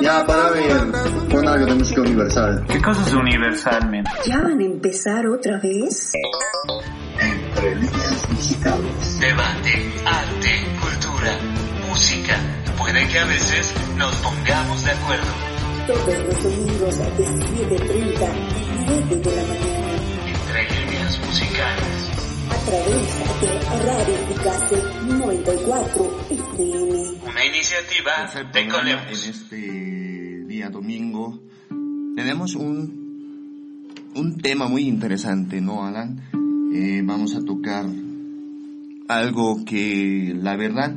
Ya, para ver, pon algo de música universal. ¿Qué cosa es universal, men? ¿Ya van a empezar otra vez? Entre líneas musicales. Debate, arte, cultura, música. Puede que a veces nos pongamos de acuerdo. Todos los domingos de 7.30 y 9 de la mañana Entre líneas musicales. A través de Radio Picase 94 FM. Una iniciativa de en este día domingo tenemos un un tema muy interesante, ¿no, Alan? Eh, vamos a tocar algo que la verdad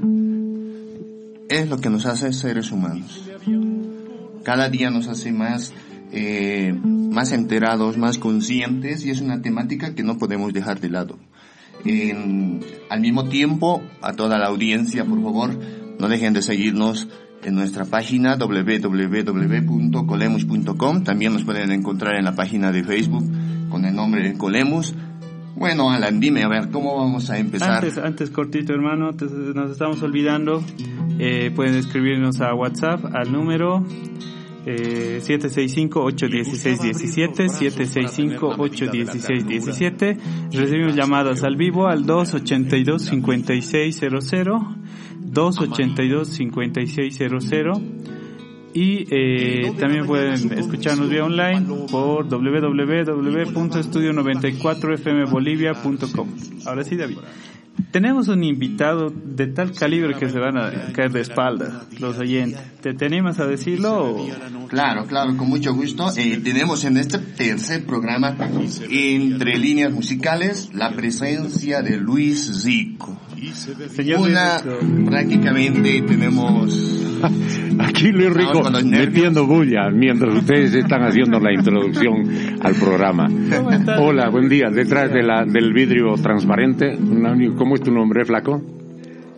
es lo que nos hace seres humanos. Cada día nos hace más eh, más enterados, más conscientes y es una temática que no podemos dejar de lado. En- al mismo tiempo, a toda la audiencia, por favor, no dejen de seguirnos en nuestra página www.colemus.com. También nos pueden encontrar en la página de Facebook con el nombre de Colemus. Bueno, Alan, dime, a ver, ¿cómo vamos a empezar? Antes, antes cortito, hermano, te- nos estamos olvidando. Eh, pueden escribirnos a WhatsApp al número eh, 765-816-17, 765-816-17. Recibimos llamadas al vivo al 282-5600, 282-5600. Y eh, también pueden escucharnos vía online por www.estudio94fmbolivia.com. Ahora sí, David. Tenemos un invitado de tal calibre que se van a caer de espaldas los oyentes. ¿Te, te animas a decirlo? o- Claro, claro, con mucho gusto. Eh, tenemos en este tercer programa, entre líneas musicales, la presencia de Luis Zico. Una, prácticamente tenemos... Aquí Luis Rico metiendo bulla mientras ustedes están haciendo la introducción al programa. Hola, buen día. Detrás de la, del vidrio transparente, ¿cómo es tu nombre, flaco?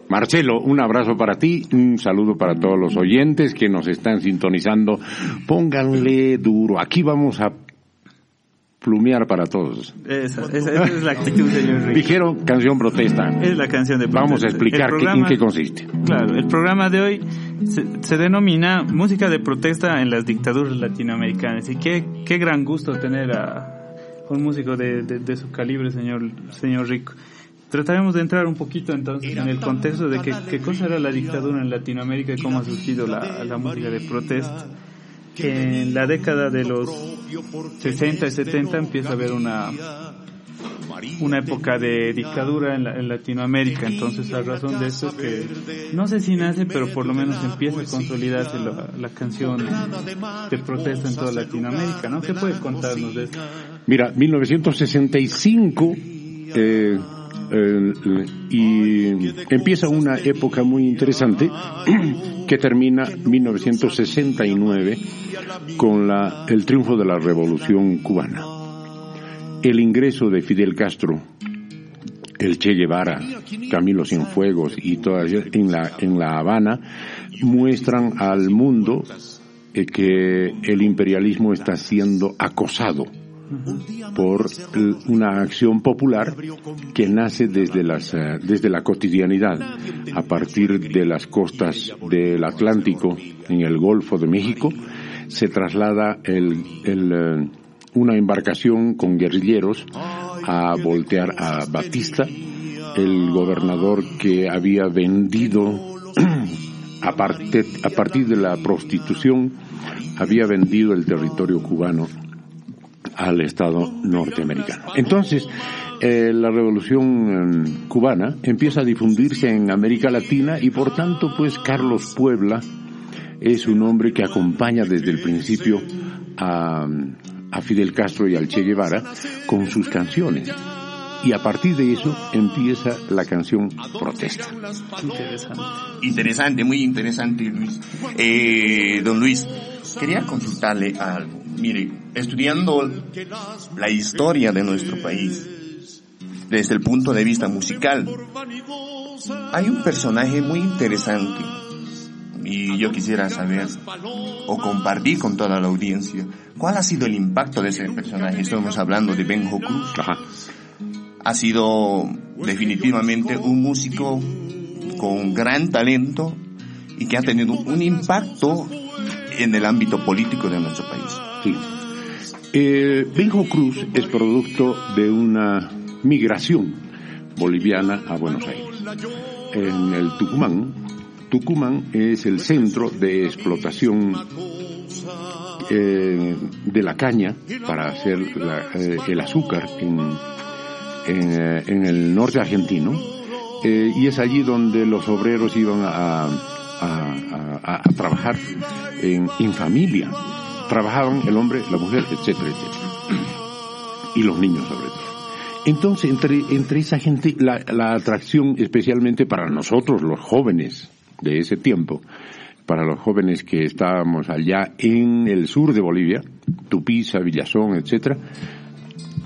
Marcelo, un abrazo para ti, un saludo para todos los oyentes que nos están sintonizando. Pónganle duro. Aquí vamos a plumear para todos. Esa, esa- esa es la actitud, señor Rico. Dijeron canción protesta. Es la canción de Vamos a protesta. explicar El qué- en programa- qué consiste. Claro, el programa de hoy se, se denomina Música de protesta en las dictaduras latinoamericanas. Y qué, qué gran gusto tener a un músico de, de- de su calibre, señor, señor Rico. Trataremos de entrar un poquito entonces en el contexto de qué, qué cosa era la dictadura en Latinoamérica y cómo ha surgido la, la música de protesta. En la década de los 60 y 70 empieza a haber una, una época de dictadura en, la- en Latinoamérica. Entonces, a razón de eso es que, no sé si nace, pero por lo menos empieza a consolidarse la, canción de protesta en toda Latinoamérica, ¿no? ¿Qué puedes contarnos de esto? Mira, 1965 eh, eh, y empieza una época muy interesante que termina 1969 con la, el triunfo de la revolución cubana. El ingreso de Fidel Castro, el Che Guevara, Camilo Cienfuegos y todas en la, en la Habana muestran al mundo eh, que el imperialismo está siendo acosado por una acción popular que nace desde las eh, desde la cotidianidad a partir de las costas del Atlántico en el Golfo de México se traslada el, eh, una embarcación con guerrilleros a voltear a Batista el gobernador que había vendido a, a partir de la prostitución había vendido el territorio cubano al Estado norteamericano. Entonces, eh, la revolución eh, cubana empieza a difundirse en América Latina y por tanto, pues Carlos Puebla es un hombre que acompaña desde el principio a, Fidel Castro y al Che Guevara con sus canciones. Y a partir de eso empieza la canción Protesta. Interesante. Interesante, muy interesante, Luis. Eh, don Luis, quería consultarle algo. Mire, estudiando la historia de nuestro país desde el punto de vista musical, hay un personaje muy interesante y yo quisiera saber o compartir con toda la audiencia cuál ha sido el impacto de ese personaje. Estamos hablando de Benjo Cruz. Ajá. Ha sido definitivamente un músico con gran talento y que ha tenido un impacto en el ámbito político de nuestro país. Sí. Eh, Benjo Cruz es producto de una migración boliviana a Buenos Aires. En el Tucumán, Tucumán es el centro de explotación eh, de la caña para hacer eh, el azúcar en, el norte argentino y es allí donde los obreros iban a, trabajar en familia. Trabajaban el hombre, la mujer, etcétera, etcétera. Y los niños sobre todo. Entonces, entre, entre esa gente, la, la atracción especialmente para nosotros, los jóvenes de ese tiempo, para los jóvenes que estábamos allá en el sur de Bolivia, Tupiza, Villazón, etcétera,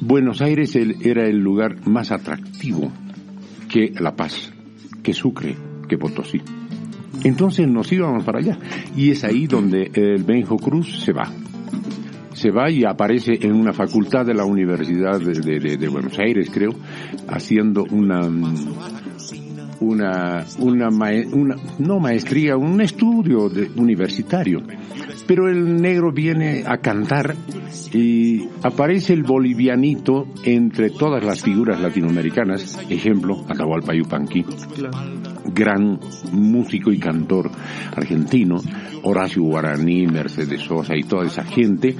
Buenos Aires era el lugar más atractivo que La Paz, que Sucre, que Potosí. Entonces nos íbamos para allá. Y es ahí donde el Benjo Cruz se va. Se va y aparece en una facultad de la Universidad de, de- Buenos Aires, creo, haciendo una, una, una, una- no maestría, un estudio de- universitario. Pero el negro viene a cantar y aparece el bolivianito entre todas las figuras latinoamericanas, ejemplo, Atahualpa Yupanqui, gran músico y cantor argentino, Horacio Guaraní, Mercedes Sosa y toda esa gente,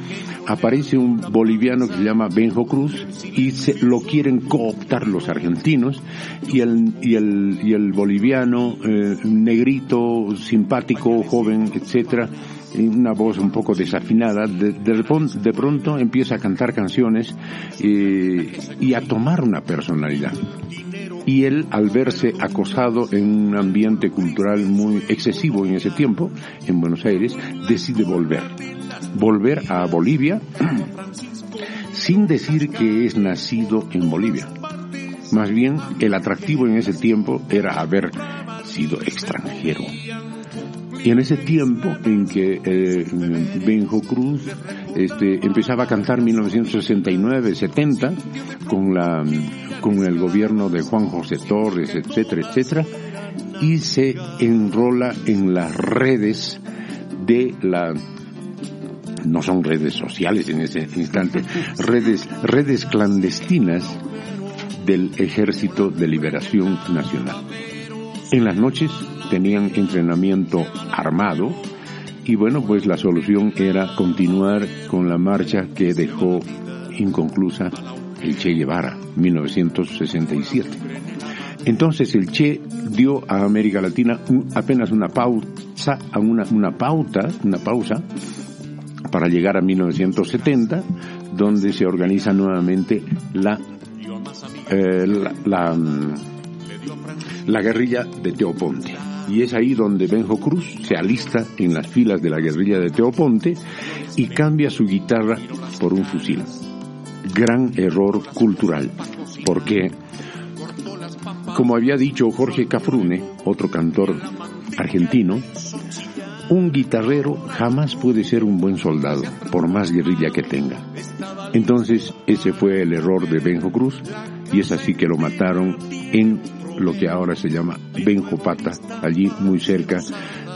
aparece un boliviano que se llama Benjo Cruz y se, lo quieren cooptar los argentinos y el, y el, y el boliviano eh, negrito, simpático, joven, etcétera, una voz un poco desafinada, de, de, pronto empieza a cantar canciones eh, y a tomar una personalidad y él al verse acosado en un ambiente cultural muy excesivo en ese tiempo, en Buenos Aires, decide volver. Volver a Bolivia sin decir que es nacido en Bolivia. Más bien, el atractivo en ese tiempo era haber sido extranjero. Y en ese tiempo en que eh, Benjo Cruz este, empezaba a cantar 1969-70 con la con el gobierno de Juan José Torres, etcétera, etcétera, y se enrola en las redes de la no son redes sociales en ese instante, redes redes clandestinas del Ejército de Liberación Nacional. En las noches tenían entrenamiento armado y bueno, pues la solución era continuar con la marcha que dejó inconclusa el Che Guevara, 1967. Entonces el Che dio a América Latina un- apenas una pausa, una, una pauta, una pausa para llegar a 1970, donde se organiza nuevamente la eh, la, la, mm, la guerrilla de Teoponte. Y es ahí donde Benjo Cruz se alista en las filas de la guerrilla de Teoponte y cambia su guitarra por un fusil. Gran error cultural, porque, como había dicho Jorge Cafrune, otro cantor argentino, un guitarrero jamás puede ser un buen soldado, por más guerrilla que tenga. Entonces, ese fue el error de Benjo Cruz, y es así que lo mataron en lo que ahora se llama Benjopata, allí muy cerca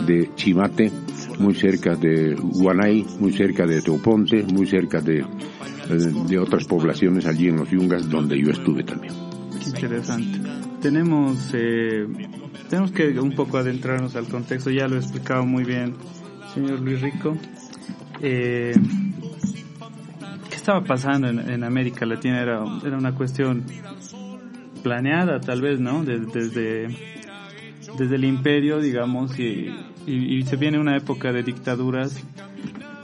de Chimate, muy cerca de Guanay, muy cerca de Teoponte, muy cerca de, eh, de otras poblaciones allí en los Yungas, donde yo estuve también. Qué interesante. Tenemos, eh, tenemos que un poco adentrarnos al contexto, ya lo he explicado muy bien, señor Luis Rico. Eh, ¿Qué estaba pasando en, en América Latina era, era una cuestión planeada tal vez, ¿no? Desde, desde, el imperio, digamos, y, y, y se viene una época de dictaduras.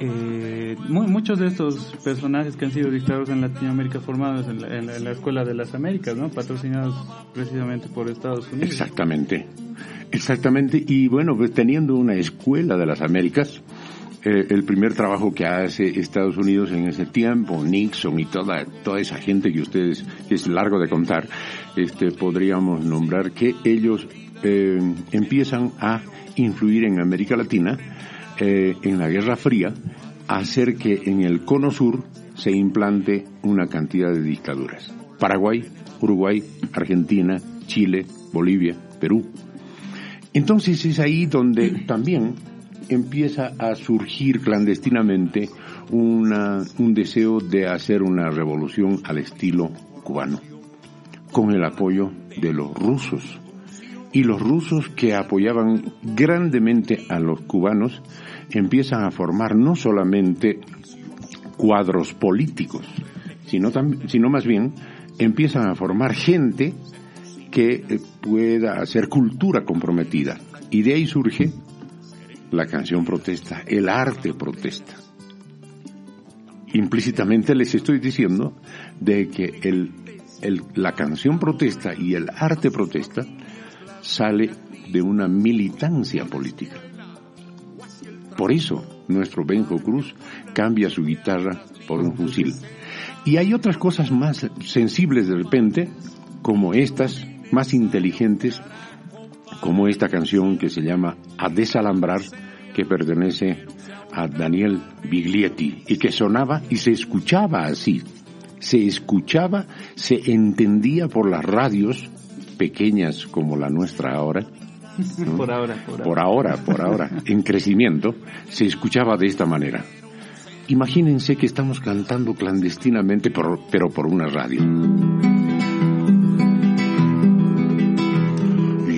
Eh, mu- muchos de estos personajes que han sido dictadores en Latinoamérica formados en la, en en la Escuela de las Américas, ¿no? Patrocinados precisamente por Estados Unidos. Exactamente, exactamente. Y bueno, pues teniendo una escuela de las Américas, eh, el primer trabajo que hace Estados Unidos en ese tiempo, Nixon y toda, toda esa gente que ustedes, que es largo de contar, este, podríamos nombrar que ellos eh, empiezan a influir en América Latina eh, en la Guerra Fría, hacer que en el cono sur se implante una cantidad de dictaduras. Paraguay, Uruguay, Argentina, Chile, Bolivia, Perú. Entonces es ahí donde también empieza a surgir clandestinamente una, un deseo de hacer una revolución al estilo cubano, con el apoyo de los rusos. Y los rusos que apoyaban grandemente a los cubanos empiezan a formar no solamente cuadros políticos, sino, sino más bien empiezan a formar gente que pueda hacer cultura comprometida. Y de ahí surge la canción protesta, el arte protesta. Implícitamente les estoy diciendo de que el, el- la canción protesta y el arte protesta sale de una militancia política. Por eso nuestro Benjo Cruz cambia su guitarra por un fusil. Y hay otras cosas más sensibles de repente, como estas, más inteligentes, como esta canción que se llama A desalambrar, que pertenece a Daniel Biglietti y que sonaba y se escuchaba así. Se escuchaba, se entendía por las radios pequeñas como la nuestra ahora, Por ahora, por ahora. por ahora, por ahora, en crecimiento, se escuchaba de esta manera. Imagínense que estamos cantando clandestinamente, por- pero por una radio.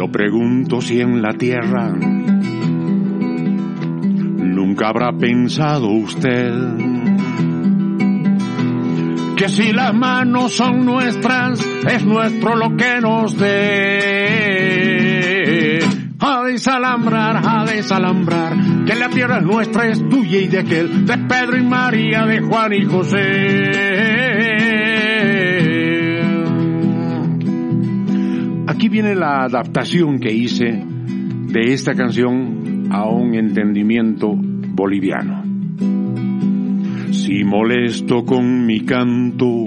Yo pregunto si en la tierra nunca habrá pensado usted que si las manos son nuestras, es nuestro lo que nos dé. A desalambrar, a desalambrar, que la tierra es nuestra, es tuya y de aquel, de Pedro y María, de Juan y José. Aquí viene la adaptación que hice de esta canción a un entendimiento boliviano. Si molesto con mi canto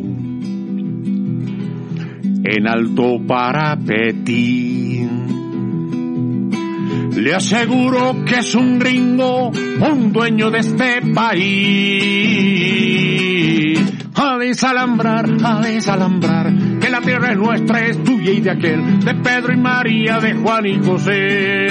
en alto parapetín, le aseguro que es un gringo, un dueño de este país. A desalambrar, a desalambrar, la tierra es nuestra, es tuya y de aquel, de Pedro y María, de Juan y José.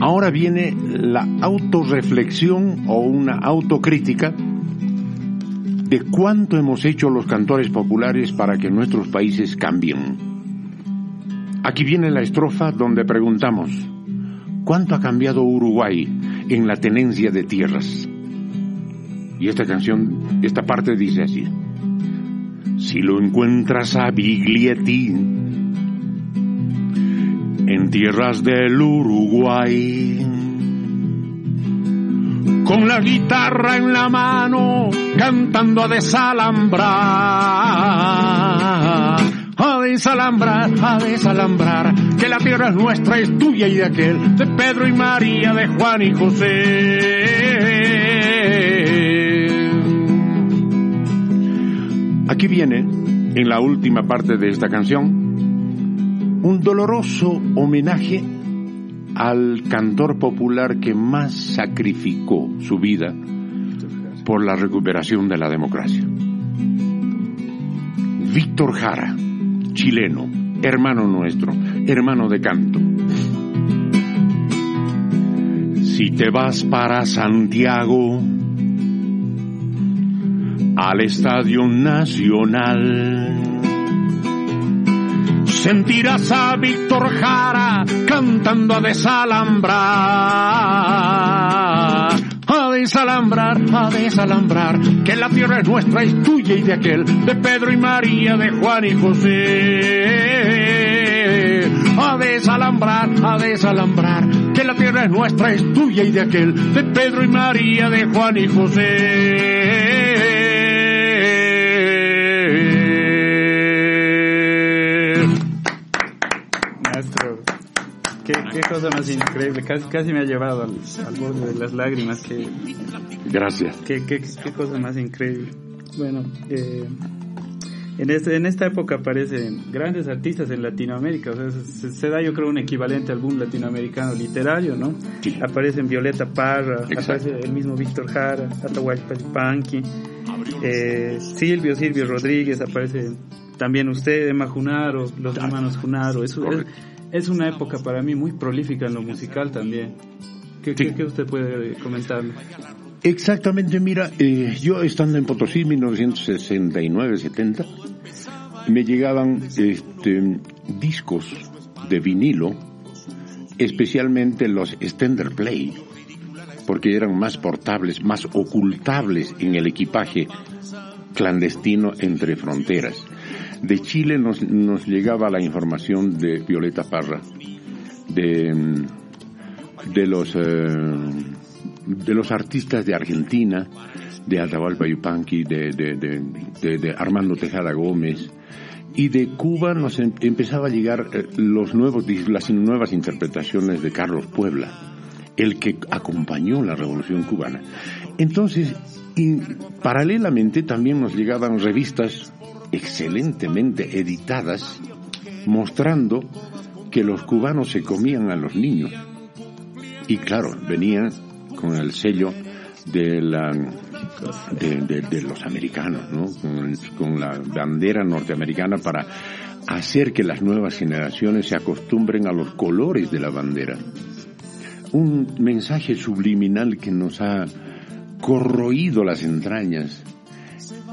Ahora viene la autorreflexión o una autocrítica de cuánto hemos hecho los cantores populares para que nuestros países cambien. Aquí viene la estrofa donde preguntamos, ¿cuánto ha cambiado Uruguay en la tenencia de tierras? Y esta canción, esta parte dice así, si lo encuentras a Biglietti en tierras del Uruguay, con la guitarra en la mano, cantando a desalambrar, a desalambrar, a desalambrar, que la tierra es nuestra, es tuya y de aquel, de Pedro y María, de Juan y José. Aquí viene, en la última parte de esta canción, un doloroso homenaje al cantor popular que más sacrificó su vida por la recuperación de la democracia. Víctor Jara, chileno, hermano nuestro, hermano de canto. Si te vas para Santiago, al Estadio Nacional, sentirás a Víctor Jara cantando a desalambrar. A desalambrar, a desalambrar, que la tierra es nuestra, es tuya y de aquel, de Pedro y María, de Juan y José. A desalambrar, a desalambrar, que la tierra es nuestra, es tuya y de aquel, de Pedro y María, de Juan y José. Cosa más increíble. Casi, casi me ha llevado al, al borde de las lágrimas. Qué, Gracias. qué, qué cosa más increíble. Bueno, eh, en, este, en esta época aparecen grandes artistas en Latinoamérica. O sea, se, se da, yo creo, un equivalente al boom latinoamericano literario, ¿no? Sí. Aparecen Violeta Parra, Exacto. aparece el mismo Víctor Jara, Atahualpa Yupanqui, eh, Silvio, Silvio Rodríguez, aparece también usted, Emma Junaro, los hermanos Junaro. Es, es. Es una época para mí muy prolífica en lo musical también. ¿Qué, Sí. qué- qué usted puede comentarme? Exactamente, mira, eh, yo estando en Potosí 1969-70, me llegaban este, discos de vinilo, especialmente los Extender Play, porque eran más portables, más ocultables en el equipaje clandestino entre fronteras. De Chile nos, llegaba la información de Violeta Parra, de, mm, de los eh, de los artistas de Argentina, de Atahualpa Yupanqui, de, de, Armando Tejada Gómez, y de Cuba nos em- empezaba a llegar eh, los nuevos, las nuevas interpretaciones de Carlos Puebla, el que acompañó la revolución cubana. Entonces, paralelamente también nos llegaban revistas excelentemente editadas mostrando que los cubanos se comían a los niños. Y claro, venían con el sello de la de, los americanos, ¿no? Con, con la bandera norteamericana para hacer que las nuevas generaciones se acostumbren a los colores de la bandera. Un mensaje subliminal que nos ha corroído las entrañas,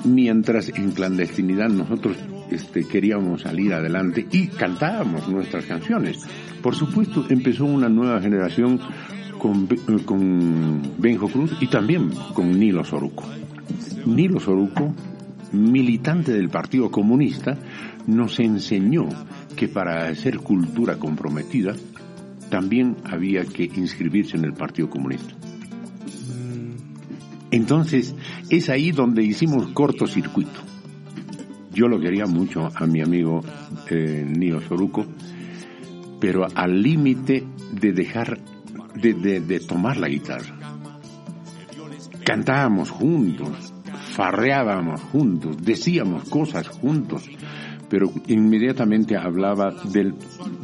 mientras en clandestinidad nosotros este, queríamos salir adelante y cantábamos nuestras canciones. Por supuesto, empezó una nueva generación eh, con Benjo Cruz y también con Nilo Soruco. Nilo Soruco, militante del Partido Comunista, nos enseñó que para hacer cultura comprometida también había que inscribirse en el Partido Comunista. Entonces, es ahí donde hicimos cortocircuito. Yo lo quería mucho a mi amigo eh, Nilo Soruco, pero al límite de dejar, de, de- de tomar la guitarra. Cantábamos juntos, farreábamos juntos, decíamos cosas juntos, pero inmediatamente hablaba del,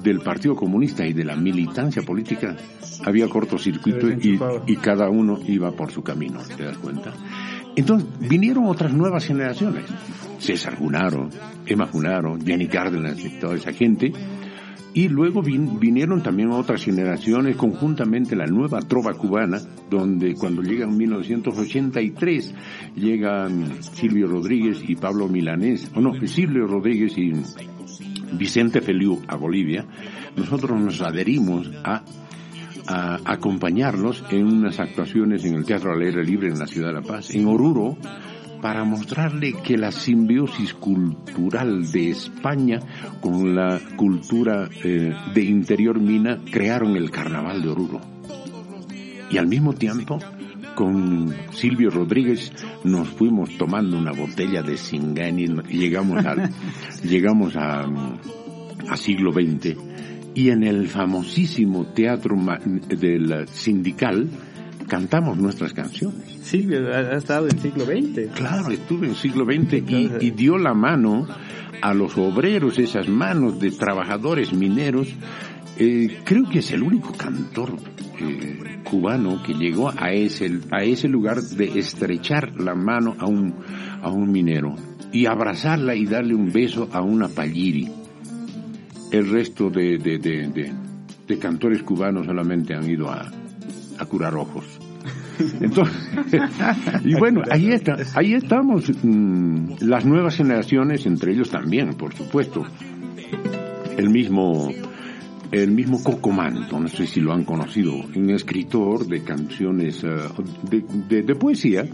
del Partido Comunista y de la militancia política. Había cortocircuito y, y cada uno iba por su camino, ¿te das cuenta? Entonces vinieron otras nuevas generaciones. César Junaro, Emma Junaro, Jenny Cárdenas y toda esa gente. Y luego vin- vinieron también otras generaciones, conjuntamente la nueva trova cubana, donde cuando llega en 1983 llegan Silvio Rodríguez y Pablo Milanés, o no, Silvio Rodríguez y Vicente Feliu a Bolivia, nosotros nos adherimos a, a acompañarlos en unas actuaciones en el Teatro al Aire Libre en la Ciudad de La Paz, en Oruro, para mostrarle que la simbiosis cultural de España con la cultura eh, de interior mina crearon el Carnaval de Oruro. Y al mismo tiempo, con Silvio Rodríguez nos fuimos tomando una botella de Singani llegamos al, llegamos a, a siglo XX y en el famosísimo teatro del sindical cantamos nuestras canciones. Silvio ha, estado en siglo XX. Claro, estuve en siglo XX y, y dio la mano a los obreros, esas manos de trabajadores mineros. Eh, creo que es el único cantor eh, cubano que llegó a ese, a ese lugar de estrechar la mano a un, a un minero y abrazarla y darle un beso a una palliri. El resto de, de, de, de, de cantores cubanos solamente han ido a, a curar ojos. Entonces, y bueno, ahí está, ahí estamos, mm, las nuevas generaciones, entre ellos también, por supuesto. El mismo, el mismo Coco Manto, no sé si lo han conocido, un escritor de canciones, eh, de, de- poesía,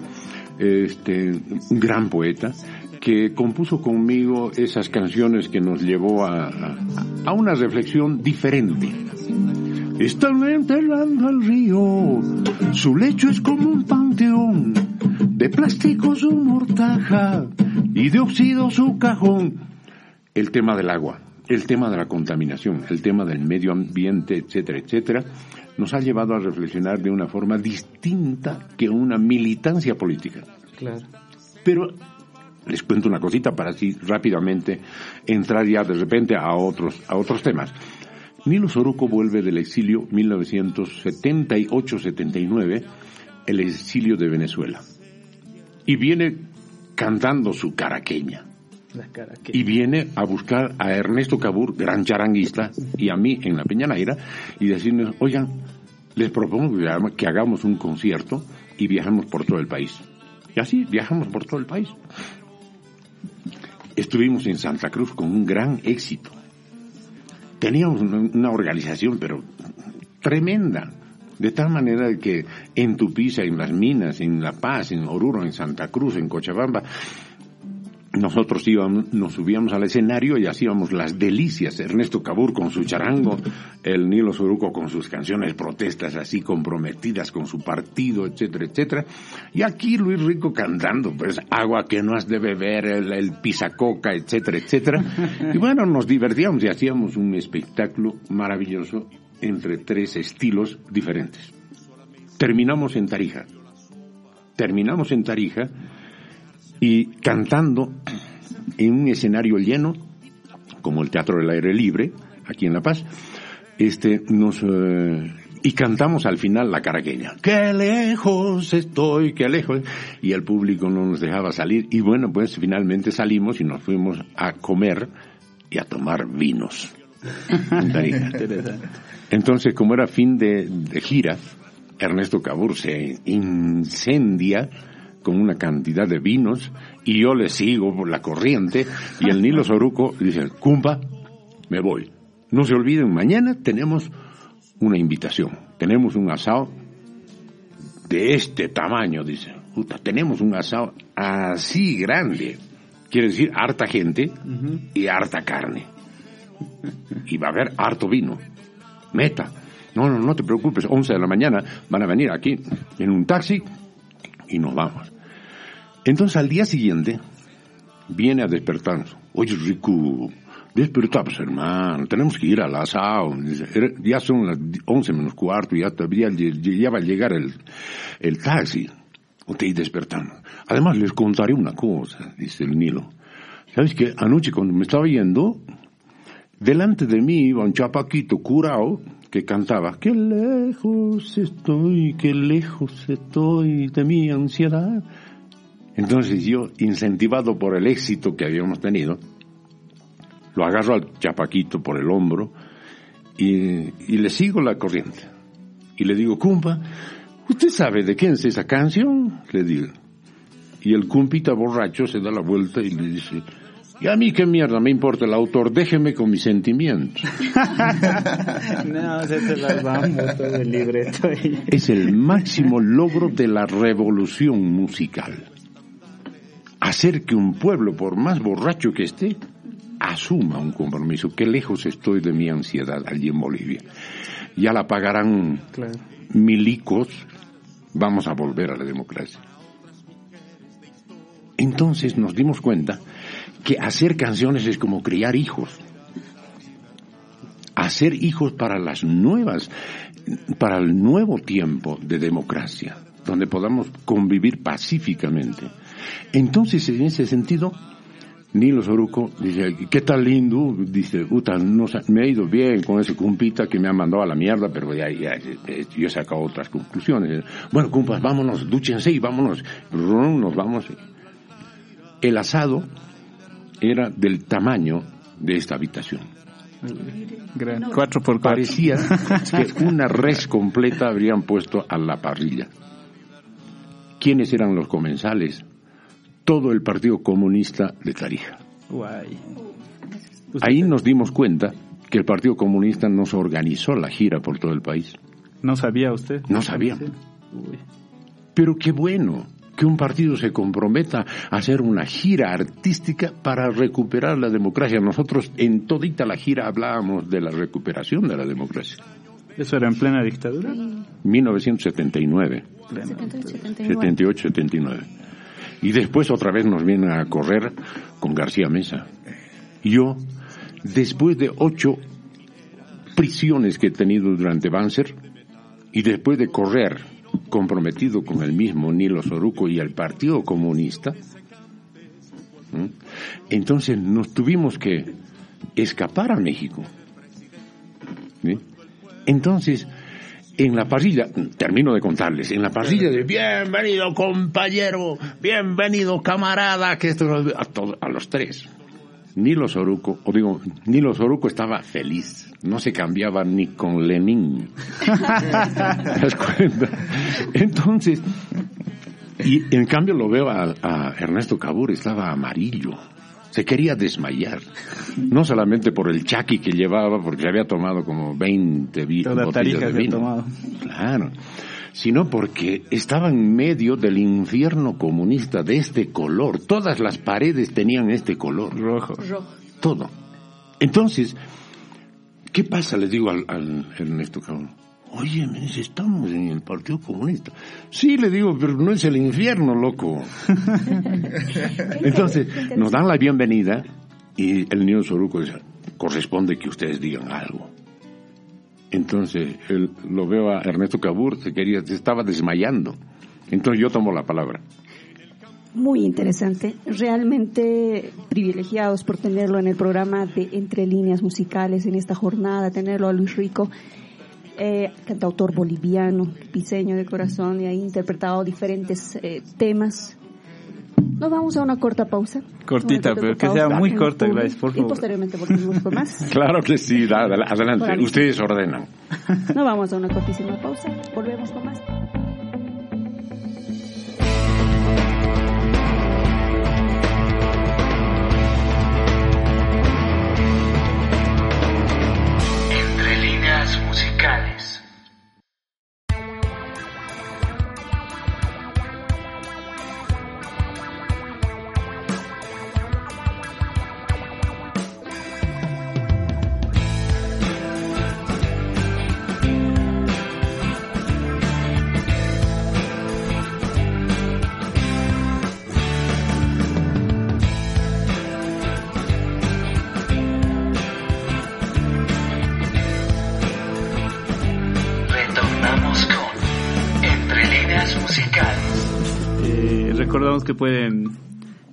este, un gran poeta, que compuso conmigo esas canciones que nos llevó a- a una reflexión diferente. Están enterrando al río, su lecho es como un panteón, de plástico su mortaja y de óxido su cajón. El tema del agua, el tema de la contaminación, el tema del medio ambiente, etcétera, etcétera, nos ha llevado a reflexionar de una forma distinta que una militancia política. Claro. Pero les cuento una cosita para así rápidamente entrar ya de repente a otros, a otros temas. Nilo Soruco vuelve del exilio 1978-79, el exilio de Venezuela. Y viene cantando su caraqueña. La. Y viene a buscar a Ernesto Cabur, gran charanguista, y a mí en la Peñanaira, y decirnos, oigan, les propongo que haga- que hagamos un concierto y viajemos por todo el país. Y así viajamos por todo el país. Estuvimos en Santa Cruz con un gran éxito. Teníamos una organización, pero tremenda. De tal manera que en Tupiza, en las minas, en La Paz, en Oruro, en Santa Cruz, en Cochabamba, nosotros íbamos, nos subíamos al escenario y hacíamos las delicias. Ernesto Cabur con su charango, el Nilo Soruco con sus canciones protestas así comprometidas con su partido, etcétera, etcétera. Y aquí Luis Rico cantando, pues agua que no has de beber, el, el pisacoca, etcétera, etcétera. Y bueno, nos divertíamos y hacíamos un espectáculo maravilloso entre tres estilos diferentes. Terminamos en Tarija. Terminamos en Tarija y cantando en un escenario lleno, como el Teatro del Aire Libre, aquí en La Paz, este, nos, eh, y cantamos al final la caraqueña. Qué lejos estoy, qué lejos. Y el público no nos dejaba salir. Y bueno, pues finalmente salimos y nos fuimos a comer y a tomar vinos. Entonces, como era fin de, de gira, Ernesto Cabur se incendia con una cantidad de vinos y yo le sigo por la corriente y el Nilo Soruco dice, Cumpa, me voy. No se olviden, mañana tenemos una invitación, tenemos un asado de este tamaño, dice. Puta, tenemos un asado así grande. Quiere decir harta gente y harta carne. Y va a haber harto vino. Meta. No, no, no te preocupes. 11 de la mañana van a venir aquí en un taxi y nos vamos. Entonces al día siguiente viene a despertarnos. Oye, Rico, desperta, pues hermano, tenemos que ir. Dice, "Era- Ya son las 11 menos cuarto, ya, lle- ya va a llegar el, el taxi. Usted despertando. Además les contaré una cosa, dice el Nilo. ¿Sabes qué? Anoche cuando me estaba yendo, Delante de mí iba un chapaquito curao que cantaba, qué lejos estoy, qué lejos estoy de mi ansiedad. Entonces yo, incentivado por el éxito que habíamos tenido, lo agarro al chapaquito por el hombro y, y le sigo la corriente. Y le digo, cumpa, ¿usted sabe de quién es esa canción? Le digo. Y el cumpita borracho se da la vuelta y le dice, y a mí qué mierda me importa el autor, déjeme con mis sentimientos. No, se te las vamos todo el libreto. Es el máximo logro de la revolución musical. Hacer que un pueblo, por más borracho que esté, asuma un compromiso. Qué lejos estoy de mi ansiedad allí en Bolivia. Ya la pagarán Claro. milicos, vamos a volver a la democracia. Entonces nos dimos cuenta que hacer canciones es como criar hijos. Hacer hijos para las nuevas, para el nuevo tiempo de democracia, donde podamos convivir pacíficamente. Entonces, en ese sentido, Nilo Soruco dice, ¿qué tal lindo? Dice, puta, no, me ha ido bien con ese cumpita que me ha mandado a la mierda, pero ya, ya, eh, yo he sacado otras conclusiones. Bueno, compas, vámonos, dúchense y vámonos. Nos vamos. El asado era del tamaño de esta habitación. Gran. Cuatro por cuatro. Parecía que una res completa habrían puesto a la parrilla. ¿Quiénes eran los comensales? Todo el Partido Comunista de Tarija. Guay. Ahí nos dimos cuenta que el Partido Comunista nos organizó la gira por todo el país. ¿No sabía usted? No sabía. Uy. Pero qué bueno que un partido se comprometa a hacer una gira artística para recuperar la democracia. Nosotros en todita la gira hablábamos de la recuperación de la democracia. ¿Eso era en plena dictadura? 1979. 78, 79. Y después otra vez nos vienen a correr con García Mesa. Yo, después de ocho prisiones que he tenido durante Banzer, y después de correr comprometido con el mismo Nilo Soruco y el Partido Comunista, entonces nos tuvimos que escapar a México. Entonces, en la parrilla, termino de contarles, en la parrilla de bienvenido compañero, bienvenido camarada, que esto a, todos- a los tres. Nilo Soruco, o digo, Nilo Soruco estaba feliz, no se cambiaba ni con Lenin. ¿Te das cuenta? Entonces, y en cambio lo veo a, a Ernesto Cabur, estaba amarillo. Se quería desmayar. No solamente por el chaki que llevaba, porque había tomado como 20 vi- Toda botellas de vino. tomado. Claro. Sino porque estaba en medio del infierno comunista de este color. Todas las paredes tenían este color. Rojo. Todo. Entonces, ¿qué pasa? Le digo al, al Ernesto Cabrón. Oye, me dice, estamos en el Partido Comunista. Sí, le digo, pero no es el infierno, loco. Entonces, nos dan la bienvenida y el niño Soruco dice, corresponde que ustedes digan algo. Entonces, él, lo veo a Ernesto Cabur, se quería, se estaba desmayando. Entonces yo tomo la palabra. Muy interesante, realmente privilegiados por tenerlo en el programa de Entre Líneas Musicales en esta jornada, tenerlo a Luis Rico, eh, cantautor boliviano, piseño de corazón y ha interpretado diferentes eh, temas. Nos vamos a una corta pausa. Cortita, corta pero que sea muy corta, Gladys, por Y favor. posteriormente volvemos con más. Claro que sí, adelante, ustedes ordenan. Nos vamos a una cortísima pausa, volvemos con más. Musicales. Eh, recordamos que pueden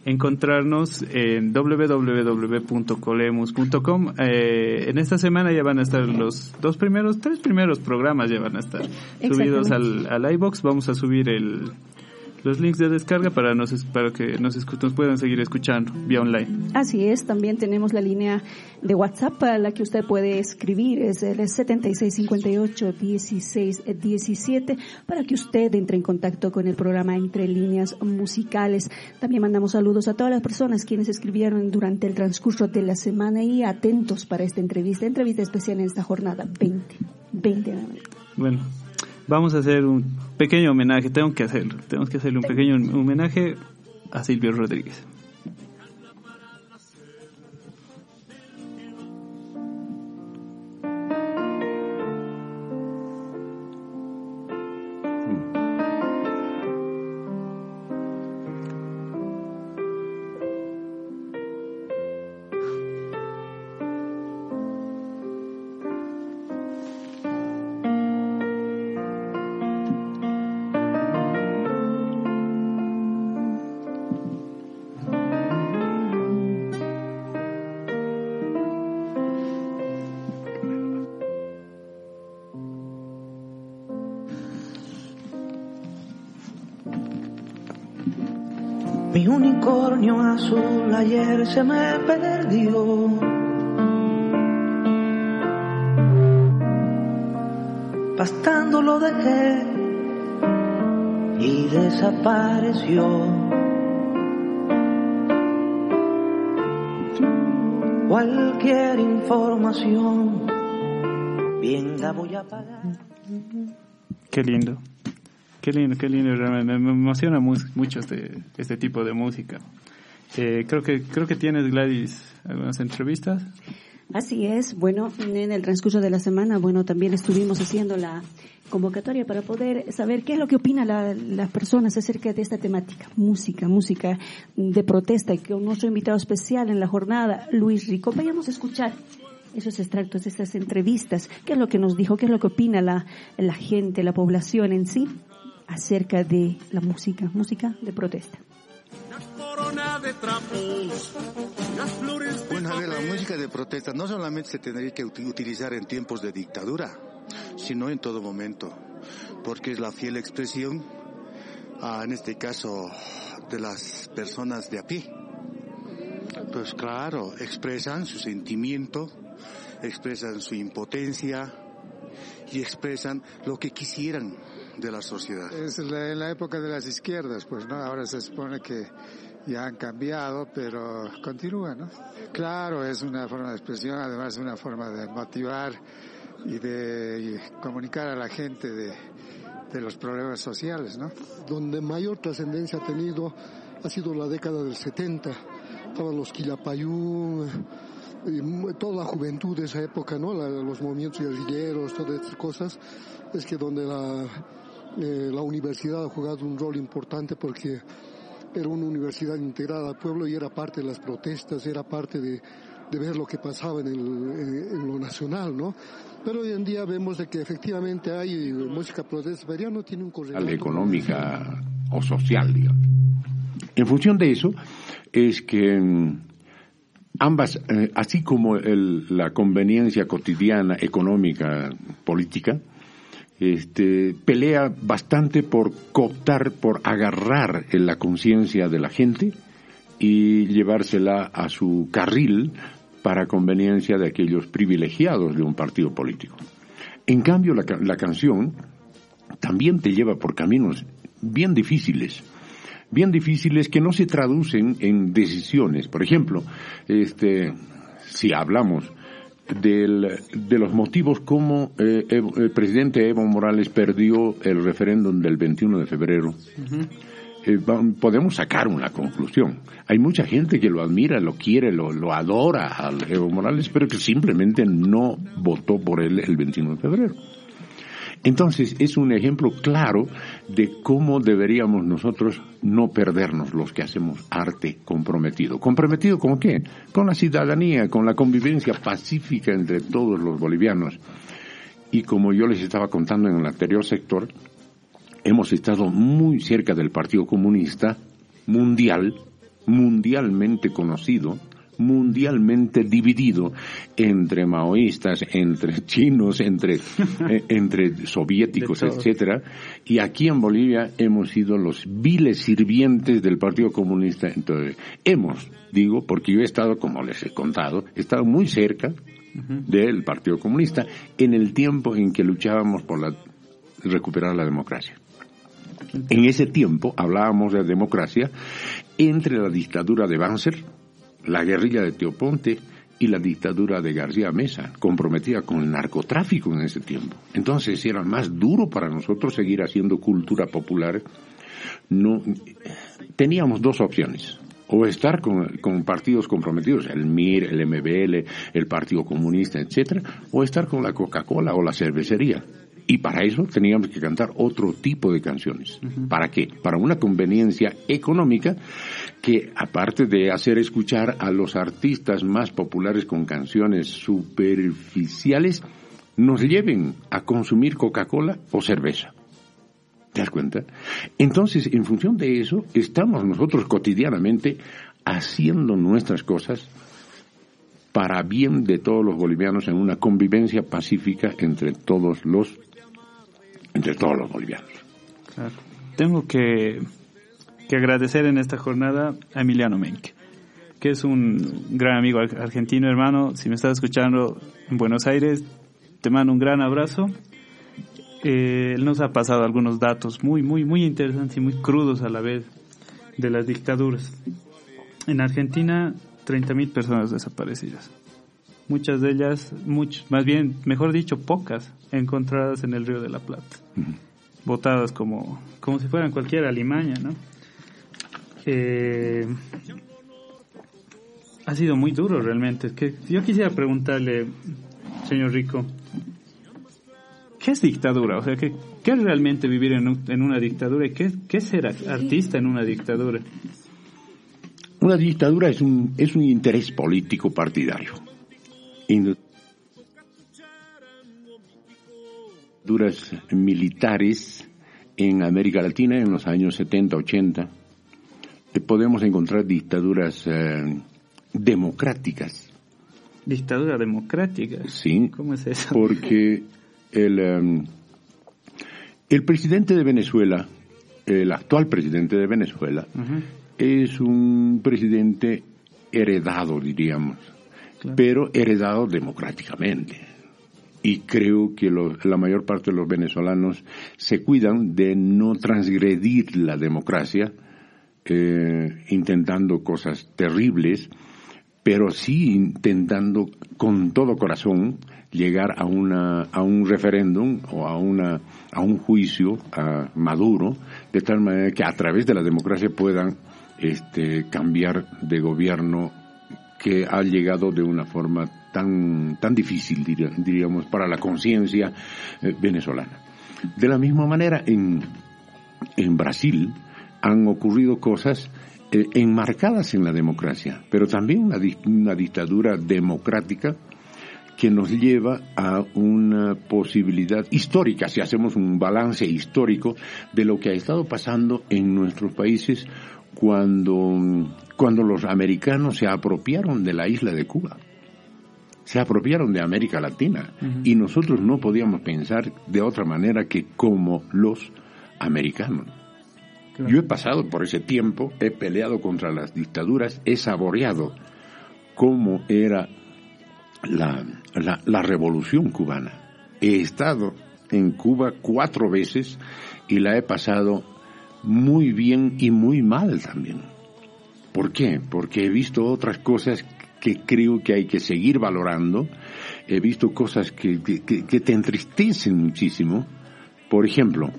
encontrarnos en www.colemus.com. Eh, en esta semana ya van a estar los dos primeros, tres primeros programas ya van a estar subidos al, al iBox. Vamos a subir el, los links de descarga para, nos, para que nos, nos puedan seguir escuchando vía online. Así es, también tenemos la línea de WhatsApp para la que usted puede escribir, es el 7658-1617, para que usted entre en contacto con el programa Entre Líneas Musicales. También mandamos saludos a todas las personas quienes escribieron durante el transcurso de la semana y atentos para esta entrevista, entrevista especial en esta jornada 20. 20 nuevamente. Bueno, vamos a hacer un pequeño homenaje, tengo que hacerlo, tenemos que hacerle un pequeño homenaje a Silvio Rodríguez. Azul ayer se me perdió. Pastando lo dejé y desapareció. Cualquier información, bien la voy a pagar. Qué lindo. Qué lindo, qué lindo. Me emociona mu- mucho este, este tipo de música. Eh, creo que creo que tienes, Gladys, algunas entrevistas. Así es, bueno, en el transcurso de la semana, bueno, también estuvimos haciendo la convocatoria para poder saber qué es lo que opinan la- las personas acerca de esta temática, música, música de protesta, y con nuestro invitado especial en la jornada, Luis Rico. Vayamos a escuchar esos extractos de estas entrevistas, qué es lo que nos dijo, qué es lo que opina la, la gente, la población en sí, acerca de la música, música de protesta. Bueno, a ver, la música de protesta no solamente se tendría que uti- utilizar en tiempos de dictadura, sino en todo momento, porque es la fiel expresión, ah, en este caso, de las personas de a pie. Pues claro, expresan su sentimiento, expresan su impotencia y expresan lo que quisieran de la sociedad. Es la, en la época de las izquierdas, pues, ¿no? Ahora se supone que ya han cambiado, pero continúa, ¿no? Claro, es una forma de expresión, además es una forma de motivar y de comunicar a la gente de, de los problemas sociales, ¿no? donde mayor trascendencia ha tenido ha sido la década del 70. Estaban los mu- toda la juventud de esa época, ¿no? La- los movimientos guerrilleros, todas estas cosas. Es que donde la, eh, la universidad ha jugado un rol importante porque era una universidad integrada al pueblo y era parte de las protestas, era parte de, de ver lo que pasaba en, el, en, lo nacional, ¿no? Pero hoy en día vemos de que efectivamente hay música protesta, pero ya no tiene un correlato. económica o social, digamos. En función de eso, es que mm, ambas, eh, así como el- la conveniencia cotidiana, económica, política, este, pelea bastante por cooptar, por agarrar en la conciencia de la gente y llevársela a su carril para conveniencia de aquellos privilegiados de un partido político. En cambio, la, la canción también te lleva por caminos bien difíciles, bien difíciles que no se traducen en decisiones. Por ejemplo, este, si hablamos del- de los motivos como eh, el presidente Evo Morales perdió el referéndum del 21 de febrero, eh, podemos sacar una conclusión. Hay mucha gente que lo admira, lo quiere, lo, lo adora a Evo Morales, pero que simplemente no votó por él el 21 de febrero. Entonces, es un ejemplo claro de cómo deberíamos nosotros no perdernos los que hacemos arte comprometido. ¿Comprometido con qué? Con la ciudadanía, con la convivencia pacífica entre todos los bolivianos. Y como yo les estaba contando en el anterior sector, hemos estado muy cerca del Partido Comunista mundial, mundialmente conocido, mundialmente dividido entre maoístas, entre chinos, entre, eh, entre soviéticos, etcétera. Y aquí en Bolivia hemos sido los viles sirvientes del Partido Comunista. Entonces, hemos, digo, porque yo he estado, como les he contado, he estado muy cerca del Partido Comunista en el tiempo en que luchábamos por la, recuperar la democracia. En ese tiempo hablábamos de democracia entre la dictadura de Banzer, la guerrilla de Teoponte y la dictadura de García Mesa, comprometida con el narcotráfico en ese tiempo. Entonces era más duro para nosotros seguir haciendo cultura popular. No, teníamos dos opciones. O estar con, con partidos comprometidos, el MIR, el MBL, el Partido Comunista, etcétera, o estar con la Coca-Cola o la cervecería. Y para eso teníamos que cantar otro tipo de canciones. ¿Para qué? Para una conveniencia económica que, aparte de hacer escuchar a los artistas más populares con canciones superficiales, nos lleven a consumir Coca-Cola o cerveza. ¿Te das cuenta? Entonces, en función de eso, estamos nosotros cotidianamente haciendo nuestras cosas para bien de todos los bolivianos en una convivencia pacífica entre todos los entre todos los bolivianos. Tengo que que agradecer en esta jornada a Emiliano Menck, que es un gran amigo argentino, hermano. Si me estás escuchando en Buenos Aires, te mando un gran abrazo. Eh, él nos ha pasado algunos datos muy, muy, muy interesantes y muy crudos a la vez de las dictaduras. En Argentina, 30.000 personas desaparecidas. Muchas de ellas, much, más bien, mejor dicho, pocas, encontradas en el Río de la Plata. Botadas como, como si fueran cualquier alimaña, ¿no? Eh, ha sido muy duro realmente. Que yo quisiera preguntarle, señor Rico, ¿qué es dictadura? O sea, ¿qué, qué es realmente vivir en, en una dictadura y qué, qué es ser artista en una dictadura? Una dictadura es un, es un interés político partidario. Dictaduras militares en América Latina en los años 70, 80. Eh, podemos encontrar dictaduras eh, democráticas. ¿Dictadura democrática? Sí. ¿Cómo es eso? Porque el, um, el presidente de Venezuela, el actual presidente de Venezuela, uh -huh. es un presidente heredado, diríamos, claro. pero heredado democráticamente. Y creo que lo, la mayor parte de los venezolanos se cuidan de no transgredir la democracia, intentando cosas terribles, pero sí intentando con todo corazón llegar a una a un referéndum o a una a un juicio a Maduro de tal manera que a través de la democracia puedan este cambiar de gobierno que ha llegado de una forma tan tan difícil diríamos para la conciencia eh, venezolana. De la misma manera en en Brasil han ocurrido cosas eh, enmarcadas en la democracia, pero también una, una dictadura democrática que nos lleva a una posibilidad histórica, si hacemos un balance histórico de lo que ha estado pasando en nuestros países cuando, cuando los americanos se apropiaron de la isla de Cuba. Se apropiaron de América Latina uh -huh. y nosotros no podíamos pensar de otra manera que como los americanos. Yo he pasado por ese tiempo, he peleado contra las dictaduras, he saboreado cómo era la, la, la, revolución cubana. He estado en Cuba cuatro veces y la he pasado muy bien y muy mal también. ¿Por qué? Porque he visto otras cosas que creo que hay que seguir valorando. He visto cosas que, que te entristecen muchísimo. Por ejemplo,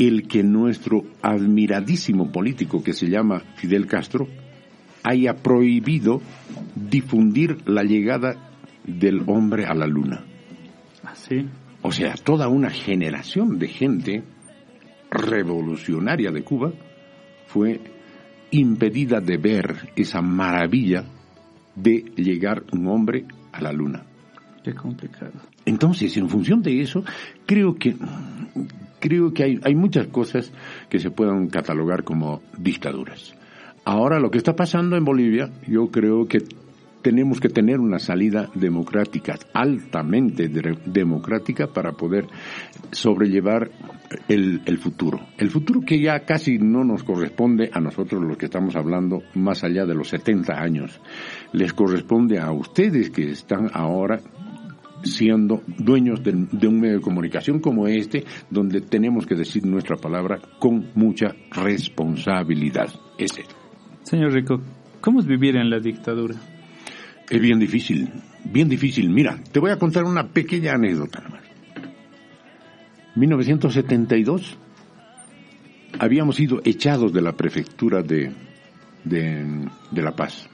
el que nuestro admiradísimo político que se llama Fidel Castro haya prohibido difundir la llegada del hombre a la luna. ¿Así? O sea, toda una generación de gente revolucionaria de Cuba fue impedida de ver esa maravilla de llegar un hombre a la luna. Qué complicado. Entonces, en función de eso, creo que creo que hay, hay muchas cosas que se puedan catalogar como dictaduras. Ahora, lo que está pasando en Bolivia, yo creo que tenemos que tener una salida democrática, altamente de, democrática, para poder sobrellevar el, el, futuro. El futuro que ya casi no nos corresponde a nosotros los que estamos hablando más allá de los 70 años. Les corresponde a ustedes que están ahora siendo dueños de, de, un medio de comunicación como este, donde tenemos que decir nuestra palabra con mucha responsabilidad. Ese. Señor Rico, ¿cómo es vivir en la dictadura? Es bien difícil, bien difícil. Mira, te voy a contar una pequeña anécdota nomás. 1972 habíamos sido echados de la prefectura de, de, de La Paz.